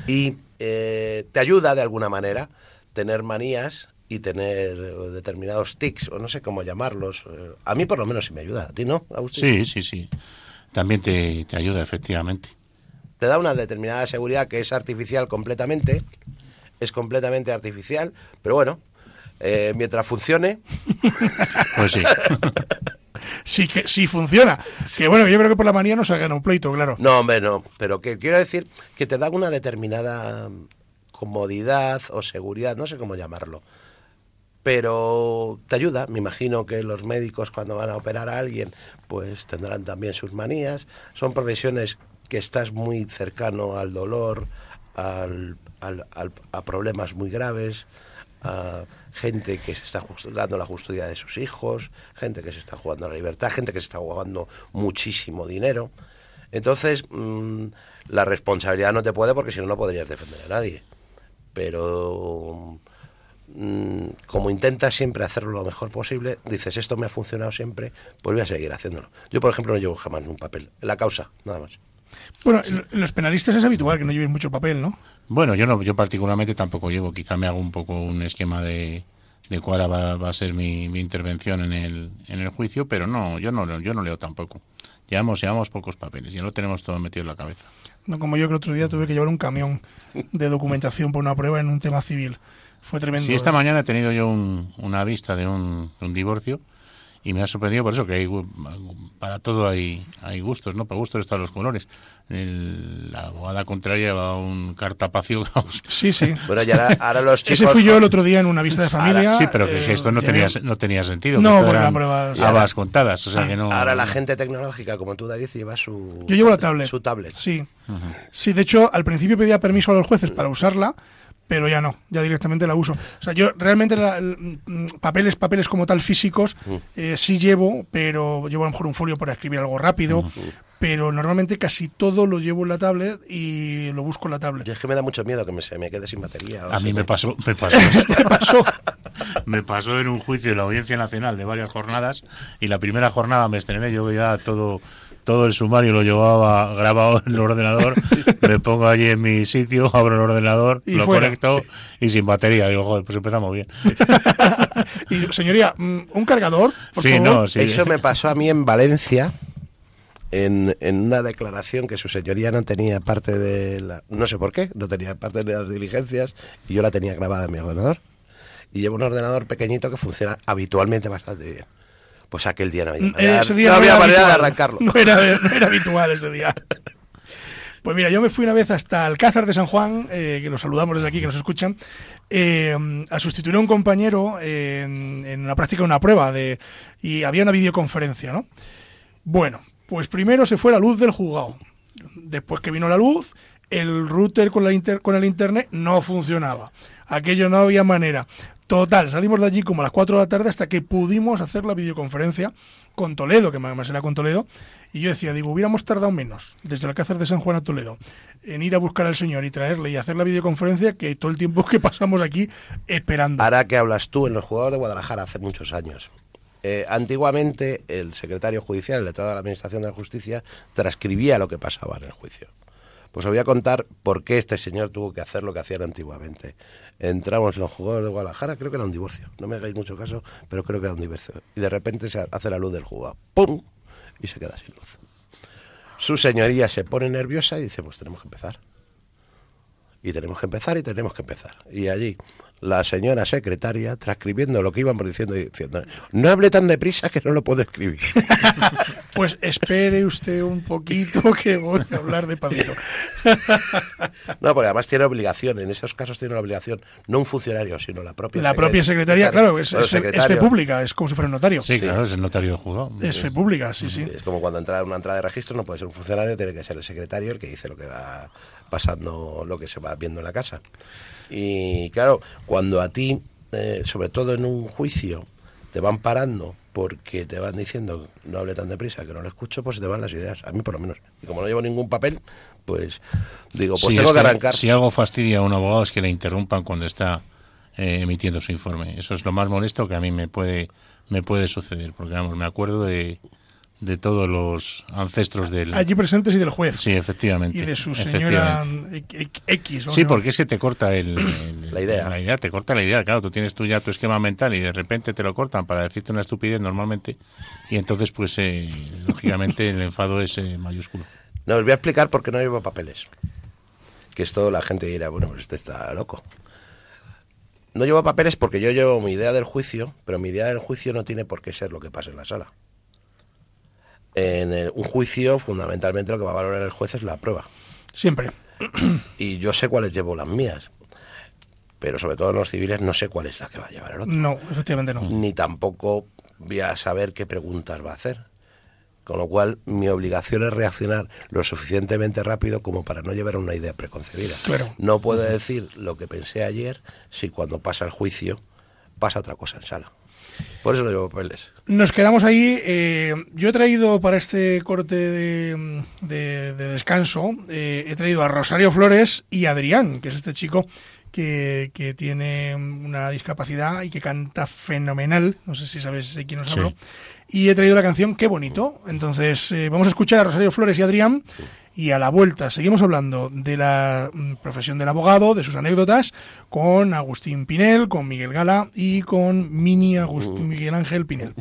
Y eh, te ayuda de alguna manera tener manías y tener determinados tics, o no sé cómo llamarlos. A mí por lo menos sí me ayuda. ¿A ti no, Agustín?
Sí, sí, sí. También te, te ayuda, efectivamente.
te da una determinada seguridad que es artificial completamente, es completamente artificial, pero bueno, eh, mientras funcione,
Pues sí.
Sí que sí funciona. Que bueno, yo creo que por la manía no se ha ganado un pleito, claro.
no, hombre, no, pero que quiero decir que te da una determinada comodidad o seguridad, no sé cómo llamarlo, pero te ayuda. Me imagino que los médicos cuando van a operar a alguien, pues tendrán también sus manías. Son profesiones que estás muy cercano al dolor, al, al- al- a problemas muy graves, a gente que se está dando la custodia de sus hijos, gente que se está jugando la libertad, gente que se está jugando muchísimo dinero. Entonces, mm, la responsabilidad no te puede porque si no, no podrías defender a nadie. Pero mm, como intentas siempre hacerlo lo mejor posible, dices, esto me ha funcionado siempre, pues voy a seguir haciéndolo. Yo, por ejemplo, no llevo jamás un papel. La causa, nada más.
Bueno, en los penalistas es habitual que no lleven mucho papel, ¿no?
Bueno, yo no, yo particularmente tampoco llevo. Quizá me hago un poco un esquema de, de cuál va, va a ser mi, mi intervención en el, en el juicio, pero no, yo no, leo- yo no leo tampoco. Llevamos, llevamos pocos papeles, ya lo tenemos todo metido en la cabeza.
No como yo que el otro día tuve que llevar un camión de documentación por una prueba en un tema civil. Fue tremendo.
Sí, esta mañana he tenido yo un- una vista de un, de un divorcio y me ha sorprendido por eso que hay, para todo hay, hay gustos, ¿no? Para gustos están los colores. El- la abogada contraria va un cartapacio.
Sí, sí.
Bueno, y ahora, ahora los chicos...
Ese fui yo el otro día en una vista de familia.
sí, pero que
eh,
esto no tenía, no tenía sentido.
No, porque la prueba-
habas contadas, o sea que no...
Ahora la gente tecnológica, como tú, David, lleva su...
Yo llevo la tablet.
Su tablet.
Sí. Sí, de hecho, al principio pedía permiso a los jueces para usarla, pero ya no, ya directamente la uso. O sea, yo realmente la- el- mm, papeles, papeles como tal físicos eh, sí llevo, pero llevo a lo mejor un folio para escribir algo rápido, pero normalmente casi todo lo llevo en la tablet y lo busco en la tablet.
Yo es que me da mucho miedo que me, se me quede sin batería. o
A mí me pasó, me pasó,
¿Qué pasó?
me pasó en un juicio de la Audiencia Nacional de varias jornadas y la primera jornada me estrené, yo ya todo todo el sumario lo llevaba grabado en el ordenador, me pongo allí en mi sitio, abro el ordenador,
Y
lo
fuera.
conecto y sin batería. Digo, joder, pues empezamos bien.
y señoría, mm, un cargador, por
sí,
favor.
no, sí.
Eso me pasó a mí en Valencia, en, en una declaración que su señoría no tenía parte de la... No sé por qué, no tenía parte de las diligencias y yo la tenía grabada en mi ordenador. Y llevo un ordenador pequeñito que funciona habitualmente bastante bien. Pues aquel día no había
Mm,
manera,
ese día
no había
era
manera de arrancarlo.
No era, no era habitual ese día. Pues mira, yo me fui una vez hasta Alcázar de San Juan, eh, que los saludamos desde aquí, que nos escuchan, eh, a sustituir a un compañero eh, en, en una práctica de una prueba de, y había una videoconferencia, ¿no? Bueno, pues primero se fue la luz del juzgado. Después que vino la luz, el router con, la inter- con el internet no funcionaba. Aquello no había manera. Total, salimos de allí como a las 4 de la tarde hasta que pudimos hacer la videoconferencia con Toledo, que más era con Toledo. Y yo decía, digo, hubiéramos tardado menos desde el Alcázar de San Juan a Toledo en ir a buscar al señor y traerle y hacer la videoconferencia que todo el tiempo que pasamos aquí esperando.
Ahora que hablas tú en los juzgados de Guadalajara hace muchos años. Eh, antiguamente el secretario judicial, el letrado de la Administración de la Justicia, transcribía lo que pasaba en el juicio. Pues os voy a contar por qué este señor tuvo que hacer lo que hacían antiguamente. Entramos en los juzgados de Guadalajara, creo que era un divorcio, no me hagáis mucho caso, pero creo que era un divorcio. Y de repente se hace la luz del juzgado, ¡pum! Y se queda sin luz. su señoría se pone nerviosa y dice, pues tenemos que empezar. Y tenemos que empezar y tenemos que empezar. Y allí la señora secretaria transcribiendo lo que íbamos diciendo y diciendo, no hable tan deprisa que no lo puedo escribir.
Pues espere usted un poquito que voy a hablar de Pavito.
No, porque además tiene obligación, en esos casos tiene la obligación, no un funcionario, sino la propia
La propia secretaria, claro, es, es fe- es fe pública, es como si fuera un notario.
Sí, claro, es el notario del juzgado.
Es fe pública, sí, sí.
Es como cuando entra una entrada de registro, no puede ser un funcionario, tiene que ser el secretario el que dice lo que va pasando, lo que se va viendo en la casa. Y claro, cuando a ti, eh, sobre todo en un juicio, te van parando porque te van diciendo no hable tan deprisa que no lo escucho, pues se te van las ideas, a mí por lo menos. Y como no llevo ningún papel, pues digo, pues
Sí,
tengo que arrancar.
Si algo fastidia a un abogado es que le interrumpan cuando está eh, emitiendo su informe. Eso es lo más molesto que a mí me puede me puede suceder, porque vamos, me acuerdo de, de todos los ancestros del...
Allí presentes y del juez.
Sí, efectivamente.
y de su señora X.
Sí, porque es que te corta el, el-
La idea.
La idea, te corta la idea. Claro, tú tienes tú ya tu esquema mental y de repente te lo cortan para decirte una estupidez normalmente. Y entonces, pues, eh, lógicamente, el enfado es eh, mayúsculo.
No, os voy a explicar por qué no llevo papeles. Que esto la gente dirá, bueno, pues este está loco. No llevo papeles porque yo llevo mi idea del juicio, pero mi idea del juicio no tiene por qué ser lo que pasa en la sala. En el- un juicio, fundamentalmente, lo que va a valorar el juez es la prueba.
Siempre.
Y yo sé cuáles llevo las mías. Pero sobre todo en los civiles no sé cuál es la que va a llevar el otro.
No, efectivamente no.
Ni tampoco voy a saber qué preguntas va a hacer. Con lo cual, mi obligación es reaccionar lo suficientemente rápido como para no llevar una idea preconcebida.
Claro.
No puedo decir lo que pensé ayer si cuando pasa el juicio pasa otra cosa en sala. Por eso no llevo papeles.
Nos quedamos ahí. eh, yo he traído para este corte de, de- de descanso, eh, he traído a Rosario Flores y a Adrián, que es este chico que, que tiene una discapacidad y que canta fenomenal. No sé si sabes de quién os
Sí.
hablo. Y he traído la canción Qué bonito. Entonces, eh, vamos a escuchar a Rosario Flores y Adrián. Y a la vuelta seguimos hablando de la mm, profesión del abogado, de sus anécdotas, con Agustín Pinel, con Miguel Gala y con Mini Agust- Miguel Ángel Pinel.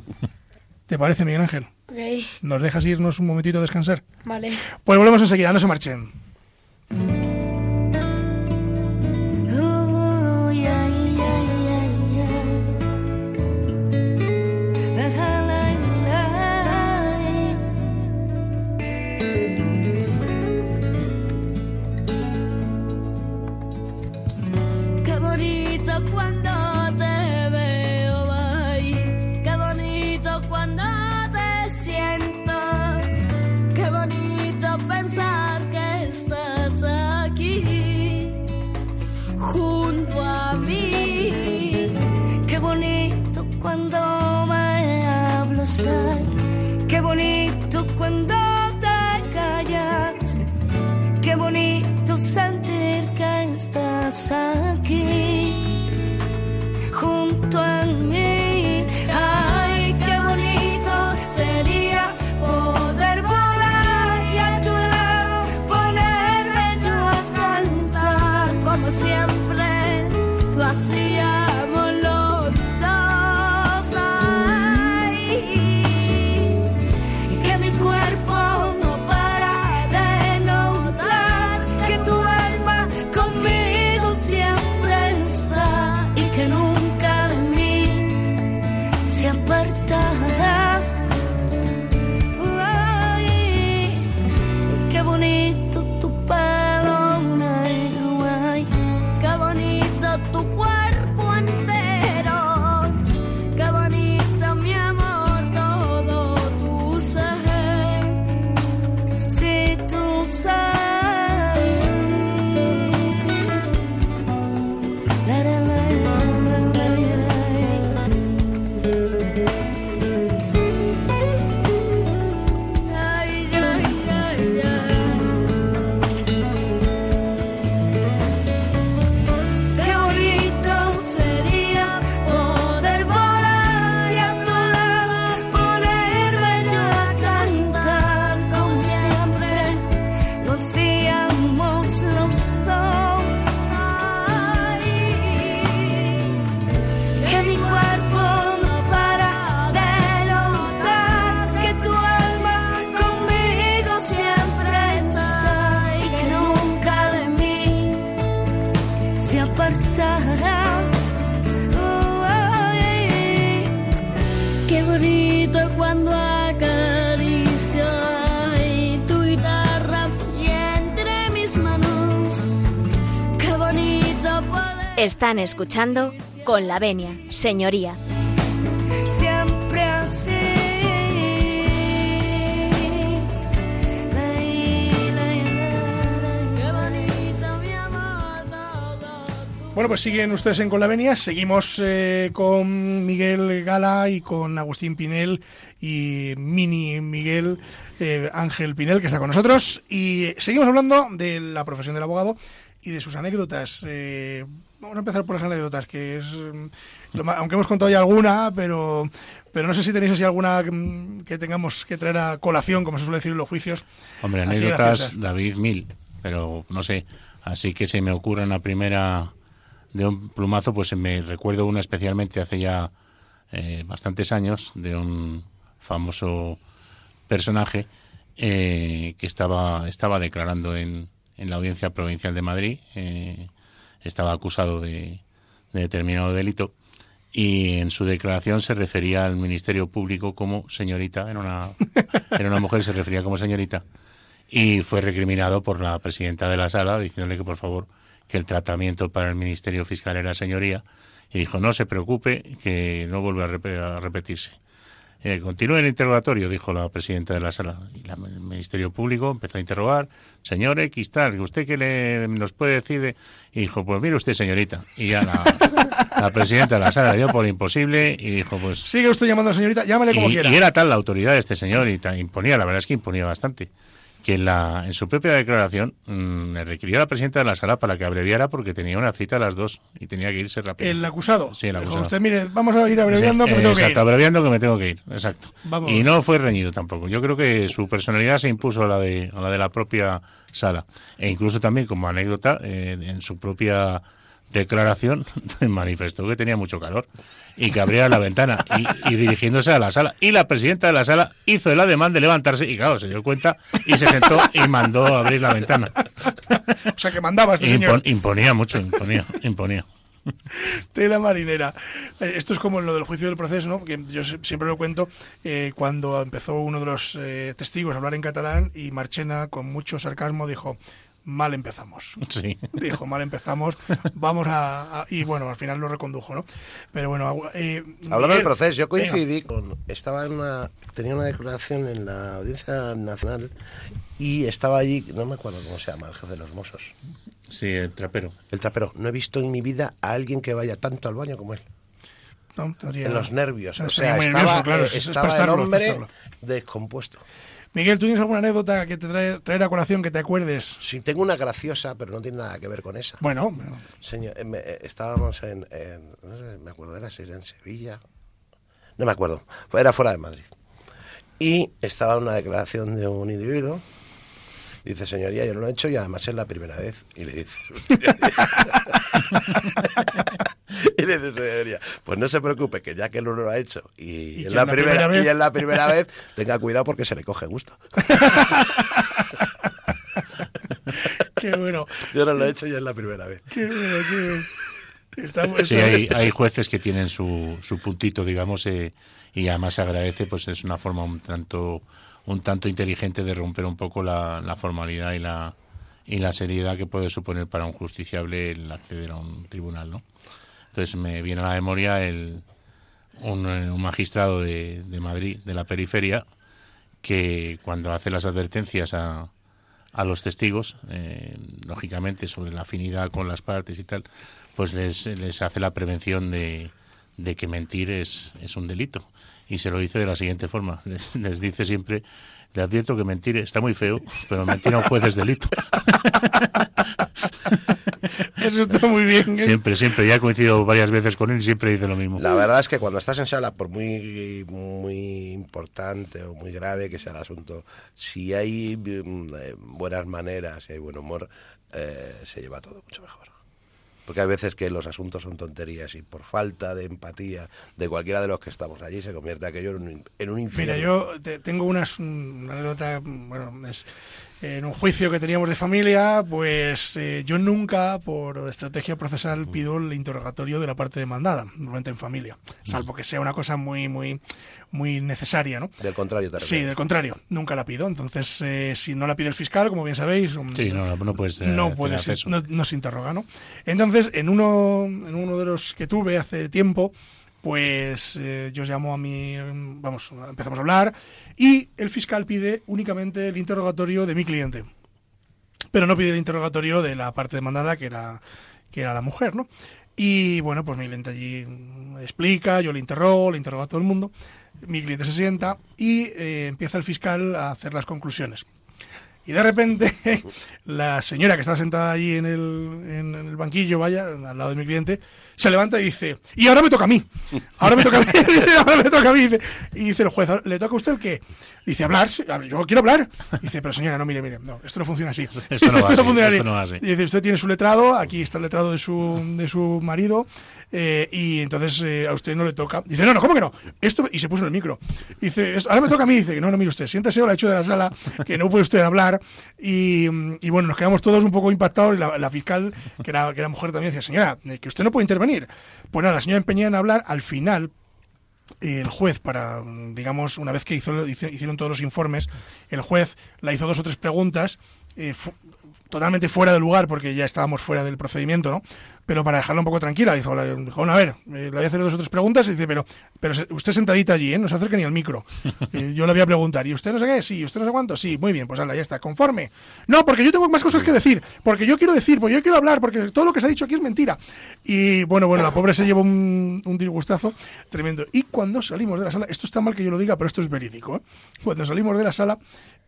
¿Te parece, Miguel Ángel?
Ok,
¿Nos dejas irnos un momentito a descansar?
vale.
Pues volvemos enseguida, no se marchen.
Están escuchando con la venia, señoría.
siempre así.
Bueno, pues siguen ustedes en Con la Venia. Seguimos eh, con Miguel Gala y con Agustín Pinel y Mini Miguel eh, Ángel Pinel, que está con nosotros. Y seguimos hablando de la profesión del abogado y de sus anécdotas. Eh, vamos a empezar por las anécdotas, que es. mm, lo ma- aunque hemos contado ya alguna, pero, pero no sé si tenéis así alguna mm, que tengamos que traer a colación, como se suele decir en los juicios.
Hombre, anécdotas. David, mil, pero no sé. Así que se me ocurre una primera de un plumazo, pues me recuerdo una especialmente hace ya eh, bastantes años de un famoso personaje eh, que estaba, estaba declarando en, en la Audiencia Provincial de Madrid, eh, estaba acusado de, de determinado delito y en su declaración se refería al Ministerio Público como señorita, era una, era una mujer, se refería como señorita y fue recriminado por la presidenta de la sala diciéndole que por favor que el tratamiento para el Ministerio Fiscal era señoría y dijo no se preocupe que no vuelve a, rep- a repetirse. Eh, continúe el interrogatorio, dijo la presidenta de la sala. Y la- el Ministerio Público empezó a interrogar, señor X, tal, ¿usted qué le, nos puede decir? de-?" Y dijo, pues mire usted, señorita. Y ya la, la presidenta de la sala le dio por imposible y dijo, pues
Sigue usted llamando a la señorita, llámale como
y,
quiera.
y era tal la autoridad de este señor y tan imponía, la verdad es que imponía bastante, que en, la, en su propia declaración mm, le requirió a la presidenta de la sala para que abreviara porque tenía una cita a las dos y tenía que irse rápido.
El acusado.
Sí, el
Dijo,
acusado.
usted, mire, vamos a ir abreviando
Sí,
que me tengo que
exacto,
ir.
abreviando que me tengo que ir, exacto.
Vamos.
Y no fue reñido tampoco. Yo creo que su personalidad se impuso a la de, a la, de la propia sala. E incluso también, como anécdota, eh, en su propia declaración manifestó que tenía mucho calor y que abría la ventana y, y dirigiéndose a la sala. Y la presidenta de la sala hizo el ademán de levantarse y claro, se dio cuenta y se sentó y mandó a abrir la ventana.
O sea, que mandaba este señor.
Impon- imponía mucho, imponía, imponía.
Tela marinera. Eh, Esto es como en lo del juicio del proceso, ¿no? Que yo siempre lo cuento eh, cuando empezó uno de los eh, testigos a hablar en catalán y Marchena, con mucho sarcasmo, dijo: Mal empezamos.
Sí.
Dijo, mal empezamos, vamos a, a- Y bueno, al final lo recondujo, ¿no? Pero bueno. eh,
Hablando del proceso, yo
venga.
coincidí con. Estaba en una. Tenía una declaración en la Audiencia Nacional y estaba allí, no me acuerdo cómo se llama, el jefe de los Mossos.
Sí, el trapero.
El trapero. No he visto en mi vida a alguien que vaya tanto al baño como él.
No, tendría-
En los nervios. O sea, estaba,
nervioso, claro,
eh,
es- es
estaba el hombre descompuesto.
Miguel, ¿tú tienes alguna anécdota que te trae, traer a colación que te acuerdes?
Sí, tengo una graciosa, pero no tiene nada que ver con esa.
Bueno, bueno,
Señor, eh, me- eh, estábamos en, en- no sé, me acuerdo, era si era en Sevilla, no me acuerdo, era fuera de Madrid. Y estaba una declaración de un individuo, dice, señoría, yo no lo he hecho y además es la primera vez. Y le dice, y le dice, pues no se preocupe, que ya que él no lo ha hecho y,
Y
es la primera,
primera vez.
y es la primera vez, tenga cuidado porque se le coge gusto.
qué bueno,
Yo no lo he hecho y es la primera vez.
qué bueno, qué bueno.
Sí, hay, hay jueces que tienen su, su puntito, digamos, eh, y además se agradece, pues es una forma un tanto un tanto inteligente de romper un poco la, la formalidad y la y la seriedad que puede suponer para un justiciable el acceder a un tribunal, ¿no? Entonces me viene a la memoria el un, eh, un magistrado de, de Madrid, de la periferia, que cuando hace las advertencias a, a los testigos, eh, lógicamente sobre la afinidad con las partes y tal, pues les, les hace la prevención de, de que mentir es, es un delito. Y se lo dice de la siguiente forma. Les, les dice siempre, le advierto que mentir está muy feo, pero mentir a un juez es delito.
Eso está muy bien. ¿eh?
Siempre, siempre. Ya he coincidido varias veces con él y siempre dice lo mismo.
La verdad es que cuando estás en sala, por muy, muy importante o muy grave que sea el asunto, si hay mm, eh, buenas maneras, si hay buen humor, eh, se lleva todo mucho mejor. Porque hay veces que los asuntos son tonterías y por falta de empatía de cualquiera de los que estamos allí se convierte aquello en un, en un infierno.
Mira, yo te- tengo unas, una anécdota, bueno, es, en un juicio que teníamos de familia, pues eh, yo nunca, por estrategia procesal, pido el interrogatorio de la parte demandada, normalmente en familia, salvo que sea una cosa muy, muy, muy necesaria, ¿no?
Del contrario, te
Sí, del contrario, nunca la pido. Entonces, eh, si no la pide el fiscal, como bien sabéis,
Sí, no, no, puedes eh,
no puede ser, no, no se interroga, ¿no? Entonces, en uno, en uno de los que tuve hace tiempo, pues eh, yo llamo a mi, vamos, empezamos a hablar y el fiscal pide únicamente el interrogatorio de mi cliente, pero no pide el interrogatorio de la parte demandada que era que era la mujer, ¿no? Y bueno, pues mi cliente allí explica, yo le interrogo, le interrogo a todo el mundo, mi cliente se sienta y eh, empieza el fiscal a hacer las conclusiones. Y de repente, la señora que está sentada allí en el, en el banquillo, vaya, al lado de mi cliente, se levanta y dice, y ahora me toca a mí. Ahora me toca a mí. ahora me toca a mí. Dice, y dice el juez, ¿le toca a usted el qué? Dice, hablar. Yo quiero hablar. Dice, pero señora, no, mire, mire, no, esto no funciona así.
Esto no va así,
funciona
esto no va así.
Y dice, usted tiene su letrado, aquí está el letrado de su, de su marido, eh, y entonces eh, a usted no le toca. Dice, no, no, ¿cómo que no? Esto, y se puso en el micro. Dice, "Es- ahora me toca a mí. Dice, no, no, mire usted, siéntese o la echo de la sala, que no puede usted hablar. Y, y bueno, nos quedamos todos un poco impactados. Y la, la fiscal, que era, que era mujer también, decía, señora, eh, que usted no puede intervenir. Pues nada, la señora empeñada en hablar, al final, el juez para digamos una vez que hizo, hicieron todos los informes el juez la hizo dos o tres preguntas totalmente fuera de lugar porque ya estábamos fuera del procedimiento no pero para dejarla un poco tranquila dijo, dijo bueno, a ver eh, le voy a hacer dos o tres preguntas y dice pero pero usted sentadita allí ¿eh? no se acerque ni al micro yo le voy a preguntar y usted no sé qué sí usted no sé cuánto sí muy bien pues hala, ya está conforme. No porque yo tengo más cosas que decir porque yo quiero decir porque yo quiero hablar porque todo lo que se ha dicho aquí es mentira. Y bueno bueno la pobre se llevó un, un disgustazo tremendo. Y cuando salimos de la sala esto está mal que yo lo diga pero esto es verídico ¿eh? cuando salimos de la sala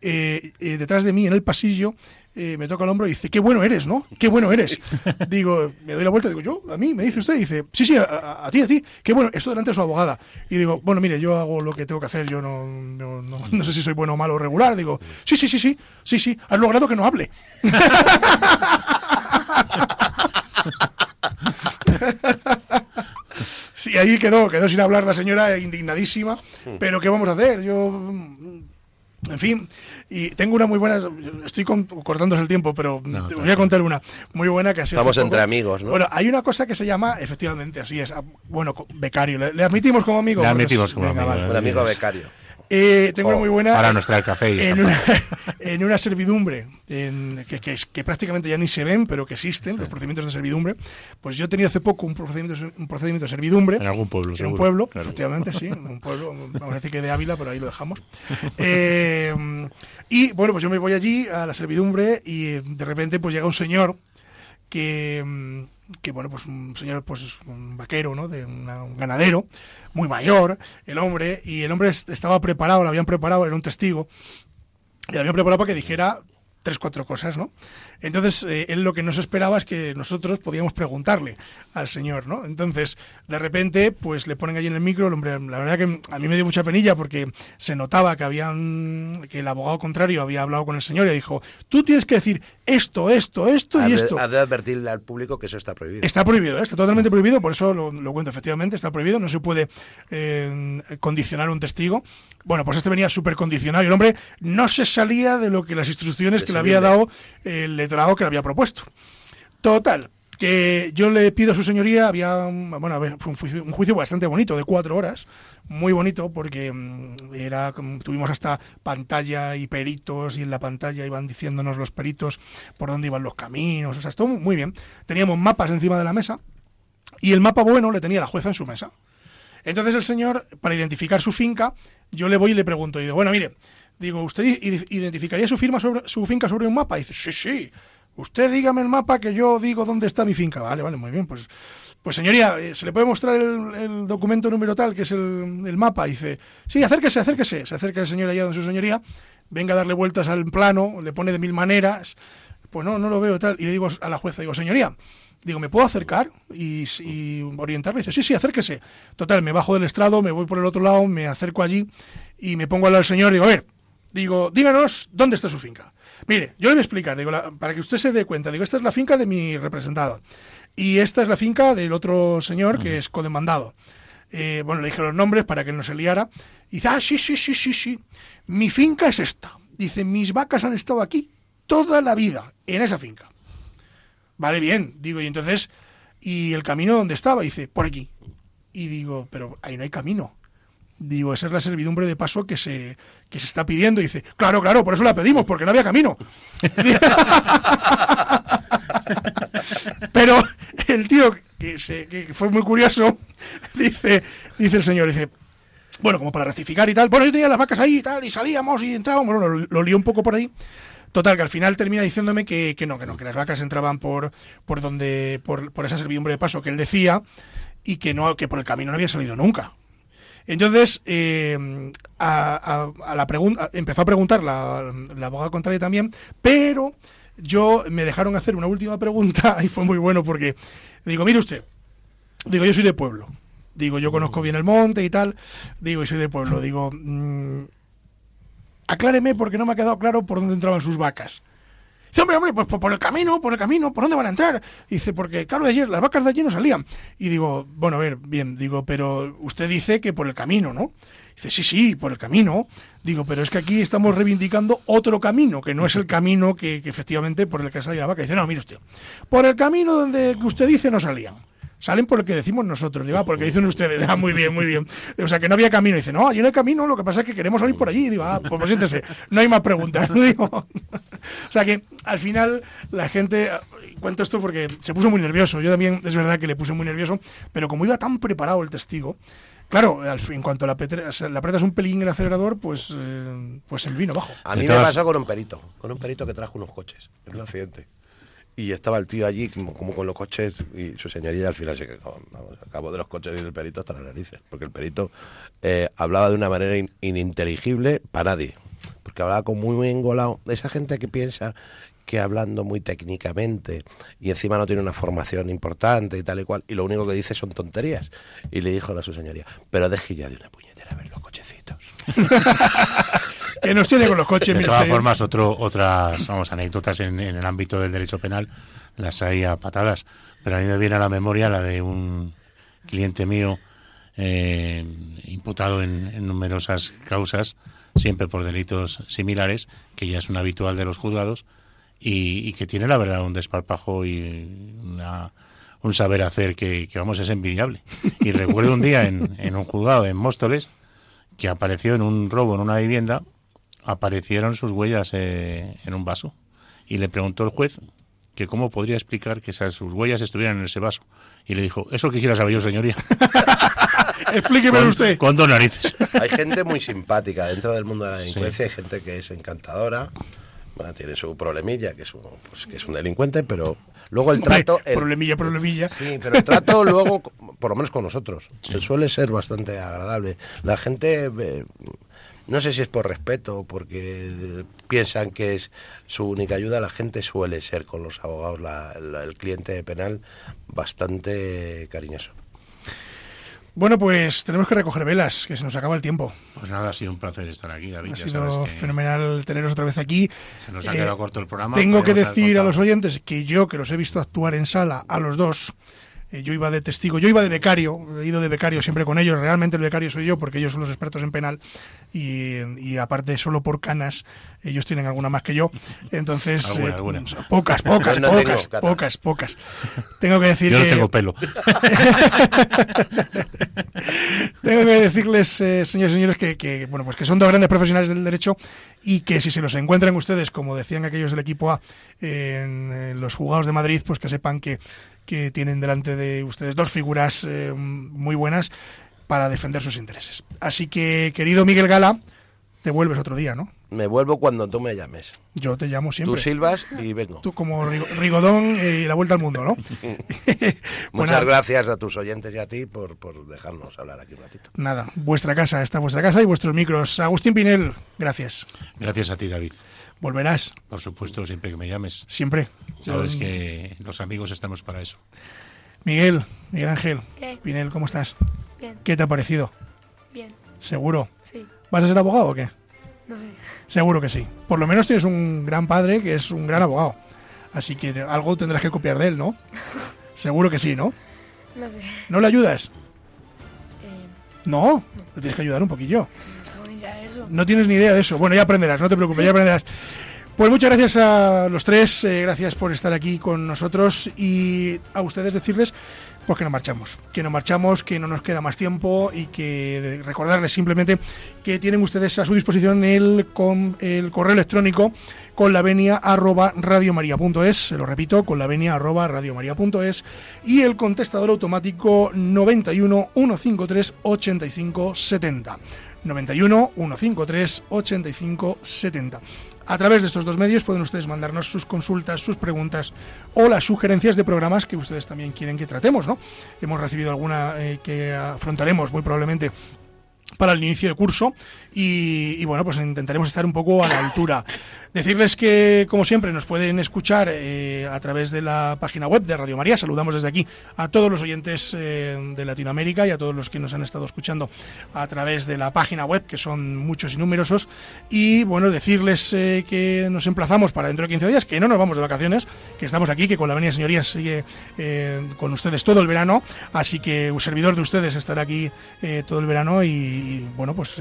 eh, eh, detrás de mí en el pasillo eh, me toca el hombro y dice, qué bueno eres, ¿no? Qué bueno eres. digo, me doy la vuelta y digo, yo, a mí, me dice usted, y dice, sí, sí, a, a- a ti, a ti, qué bueno, esto delante de su abogada. Y digo, bueno, mire, yo hago lo que tengo que hacer, yo no, no, no, no sé si soy bueno o malo o regular. Digo, sí, sí, sí, sí, sí, sí, has logrado que no hable. Sí, ahí quedó, quedó sin hablar la señora indignadísima, pero ¿qué vamos a hacer? Yo, mm, en fin, y tengo una muy buena, estoy con- cortándose el tiempo, pero
No,
te voy a contar una muy buena que ha sido
Estamos entre amigos, ¿no?
Bueno, hay una cosa que se llama, efectivamente, así es, ah, bueno, becario, le, le admitimos como amigo.
Le admitimos
es-
como amigo,
vale.
Un amigo becario.
Eh, tengo una
Oh,
muy buena.
Para nos traer café y
en una, en una servidumbre en- que, que prácticamente ya ni se ven, pero que existen, los procedimientos de servidumbre. Pues yo he tenido hace poco un procedimiento, un procedimiento de servidumbre.
En algún pueblo,
En un pueblo,
Claro.
efectivamente, sí, en un pueblo, vamos a decir que de Ávila, pero ahí lo dejamos. Eh, y bueno, pues yo me voy allí a la servidumbre y eh, de repente pues llega un señor que, mm, que bueno, pues un señor, pues un vaquero, ¿no? De una- un ganadero, muy mayor, el hombre, y el hombre est- estaba preparado, lo habían preparado, era un testigo, y lo habían preparado para que dijera tres, cuatro cosas, ¿no? Entonces, eh, él lo que no se esperaba es que nosotros podíamos preguntarle al señor, ¿no? Entonces, de repente, pues le ponen allí en el micro, el hombre, la verdad que a mí me dio mucha penilla porque se notaba que habían, que el abogado contrario había hablado con el señor y dijo, tú tienes que decir esto, esto, esto y esto.
ha de advertirle al público que eso está prohibido.
Está prohibido, ¿eh? está totalmente prohibido, por eso lo, lo cuento, efectivamente, está prohibido, no se puede eh, condicionar un testigo. Bueno, pues este venía súper condicionado y el hombre no se salía de lo que las instrucciones que le había dado el letrado que le había propuesto. Total, que yo le pido a su señoría, había, un- bueno, a ver, fue un juicio, un juicio bastante bonito, de cuatro horas, muy bonito, porque mm, era, tuvimos hasta pantalla y peritos, y en la pantalla iban diciéndonos los peritos por dónde iban los caminos, o sea, estuvo muy bien. Teníamos mapas encima de la mesa, y el mapa bueno le tenía la jueza en su mesa. Entonces el señor, para identificar su finca, yo le voy y le pregunto, y digo, bueno, mire, digo, ¿usted identificaría su, firma sobre, su finca sobre un mapa? Dice, sí, sí, usted dígame el mapa que yo digo dónde está mi finca. Vale, vale, muy bien, pues, pues señoría, eh, ¿se le puede mostrar el, documento número tal, que es el, mapa? Dice, sí, acérquese, acérquese. Se acerca el señor allá donde su señoría, venga a darle vueltas al plano, le pone de mil maneras, pues no, no lo veo tal. Y le digo a la jueza, digo, señoría, digo, ¿me puedo acercar y, y orientarle? Dice, sí, sí, acérquese. Total, me bajo del estrado, me voy por el otro lado, me acerco allí y me pongo al lado del señor, digo, a ver, digo, díganos dónde está su finca. Mire, yo le voy a explicar, digo, la- para que usted se dé cuenta, digo, esta es la finca de mi representado y esta es la finca del otro señor que es codemandado. Eh, bueno, le dije los nombres para que no se liara. Y dice, ah, sí, sí, sí, sí, sí. Mi finca es esta. Dice, mis vacas han estado aquí toda la vida en esa finca. Vale, bien, digo, y entonces, ¿y el camino dónde estaba? Dice, por aquí. Y digo, pero ahí no hay camino. Digo, esa es la servidumbre de paso que se, que se está pidiendo. Y dice, claro, claro, por eso la pedimos, porque no había camino. Pero el tío, que, se- que fue muy curioso, dice, dice el señor, dice, bueno, como para rectificar y tal, bueno, yo tenía las vacas ahí y tal, y salíamos y entrábamos, bueno, lo, lo lió un poco por ahí. Total, que al final termina diciéndome que, que no, que no, que las vacas entraban por, por donde, por, por esa servidumbre de paso que él decía, y que no, que por el camino no había salido nunca. Entonces, eh, a, la pregunta, empezó a preguntar la, la abogada contraria también, pero yo me dejaron hacer una última pregunta y fue muy bueno porque digo, mire usted, digo, yo soy de pueblo, digo, yo conozco bien el monte y tal, digo, y soy de pueblo, digo, mm, acláreme porque no me ha quedado claro por dónde entraban sus vacas. Dice, hombre, hombre, pues por, el camino, por el camino, ¿por dónde van a entrar? Dice, porque, claro, de ayer, las vacas de allí no salían. Y digo, bueno, a ver, bien, digo, pero usted dice que por el camino, ¿no? Dice, sí, sí, por el camino. Digo, pero es que aquí estamos reivindicando otro camino, que no es el camino que, efectivamente por el que salía la vaca. Dice, no, mire usted, por el camino donde usted dice no salían. Salen por el que decimos nosotros, digo, ah, porque dicen ustedes, ah, muy bien, muy bien. O sea, que no había camino. Dice, no, allí no hay camino, lo que pasa es que queremos salir por allí. Digo, ah, pues, pues siéntese, no hay más preguntas. Digo, o sea que al final la gente, cuento esto porque se puso muy nervioso. Yo también es verdad que le puse muy nervioso, pero como iba tan preparado el testigo, claro, al fin, en cuanto la, le apretas un pelín el acelerador, pues, eh, pues el vino bajo.
A mí me pasó con un perito, con un perito que trajo unos coches en un accidente. Y estaba el tío allí como, con los coches y su señoría al final se quedó, vamos, acabó de los coches y del perito hasta las narices. Porque el perito eh, hablaba de una manera in- ininteligible para nadie. Porque hablaba con muy, muy engolado. Esa gente que piensa que hablando muy técnicamente y encima no tiene una formación importante y tal y cual, y lo único que dice son tonterías. Y le dijo a su señoría, pero deje ya de una puñetera a ver los cochecitos.
Que nos tiene con los coches,
De todas formas, otro, otras vamos, anécdotas en, en el ámbito del derecho penal las hay a patadas, pero a mí me viene a la memoria la de un cliente mío eh, imputado en, en numerosas causas, siempre por delitos similares, que ya es un habitual de los juzgados y, y que tiene la verdad un desparpajo y una- un saber hacer que, que, vamos, es envidiable. Y recuerdo un día en, en un juzgado en Móstoles que apareció en un robo en una vivienda aparecieron sus huellas eh, en un vaso y le preguntó el juez que cómo podría explicar que esas sus huellas estuvieran en ese vaso y le dijo eso quisiera saber yo señoría
Explíqueme usted.
con dos narices
Hay gente muy simpática dentro del mundo de la delincuencia, hay gente que es encantadora, bueno, tiene su problemilla, que es un, pues, que es un delincuente, pero luego el
Hombre,
trato... el-
problemilla, problemilla.
Sí, pero el trato luego, por lo menos con nosotros, suele ser bastante agradable. La gente, eh, no sé si es por respeto o porque piensan que es su única ayuda, la gente suele ser con los abogados, la- la- el cliente penal, bastante cariñoso.
Bueno, pues tenemos que recoger velas, que se nos acaba el tiempo.
pues nada ha sido un placer estar aquí David
Ha
ya
sido
sabes que
fenomenal teneros otra vez aquí.
se nos ha
Eh,
quedado corto el programa
Tengo que decir a los oyentes que yo, que los he visto actuar en sala, a los dos, eh, yo iba de testigo, yo iba de becario, he ido de becario siempre con ellos, realmente el becario soy yo porque ellos son los expertos en penal y, y aparte solo por canas, ellos tienen alguna más que yo, entonces...
Alguna,
eh,
alguna.
Pocas, pocas,
no
pocas, pocas, pocas. Tengo que decir
yo no
que...
tengo pelo
Tengo que decirles, eh, señores y señores, que, que, bueno, pues que son dos grandes profesionales del derecho y que si se los encuentran ustedes, como decían aquellos del equipo A, en, los juzgados de Madrid, pues que sepan que, que tienen delante de ustedes dos figuras eh, muy buenas para defender sus intereses. Así que, querido Miguel Gala, te vuelves otro día, ¿no?
Me vuelvo cuando tú me llames.
Yo te llamo siempre.
Tú silbas y vengo.
Tú como Rigo- Rigodón y la vuelta al mundo, ¿no?
Muchas gracias a tus oyentes y a ti por, por dejarnos hablar aquí un ratito.
Nada, vuestra casa, está vuestra casa y vuestros micros. Agustín Pinel, gracias.
gracias a ti David
Volverás,
por supuesto siempre que me llames
siempre.
Sabes
Yo-
que los amigos estamos para eso
Miguel, Miguel Ángel,
¿Qué?
Pinel, ¿cómo estás?
Bien,
¿Qué te ha parecido?
bien,
¿Seguro?
sí,
¿Vas a ser abogado o qué?
no sé.
Seguro que sí. Por lo menos tienes un gran padre que es un gran abogado. Así que te- algo tendrás que copiar de él, ¿no? Seguro que sí, ¿no?
No sé.
¿No le ayudas?
Eh,
No, le tienes que ayudar un poquillo.
no eso.
No tienes ni idea de eso. Bueno, ya aprenderás, no te preocupes, ya aprenderás. Pues muchas gracias a los tres, eh, gracias por estar aquí con nosotros y a ustedes decirles pues que no marchamos, que no marchamos, que no nos queda más tiempo y que recordarles simplemente que tienen ustedes a su disposición el, con, el correo electrónico con la venia arroba radiomaria.es, se lo repito, con la venia arroba radiomaria.es y el contestador automático 91 153 85 70. 91 153 85 70. A través de estos dos medios pueden ustedes mandarnos sus consultas, sus preguntas o las sugerencias de programas que ustedes también quieren que tratemos, ¿no? Hemos recibido alguna eh, que afrontaremos muy probablemente para el inicio de curso y, y, bueno, pues intentaremos estar un poco a la altura. Decirles que, como siempre, nos pueden escuchar eh, a través de la página web de Radio María. Saludamos desde aquí a todos los oyentes eh, de Latinoamérica y a todos los que nos han estado escuchando a través de la página web, que son muchos y numerosos. Y bueno, decirles eh, que nos emplazamos para dentro de 15 días, que no nos vamos de vacaciones, que estamos aquí, que con la Avenida Señorías sigue eh, con ustedes todo el verano. Así que un servidor de ustedes estará aquí todo el verano y, bueno, pues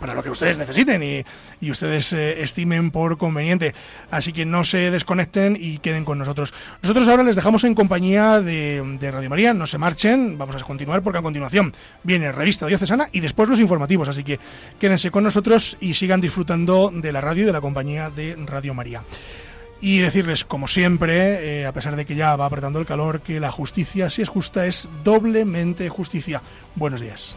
para lo que ustedes necesiten y, ustedes estimen por conveniente. Así que no se desconecten y queden con nosotros. Nosotros ahora les dejamos en compañía de, Radio María, no se marchen, vamos a continuar porque a continuación viene Revista Diocesana y después los informativos. Así que quédense con nosotros y sigan disfrutando de la radio y de la compañía de Radio María. Y decirles, como siempre, eh, a pesar de que ya va apretando el calor, que la justicia, si es justa, es doblemente justicia. Buenos días.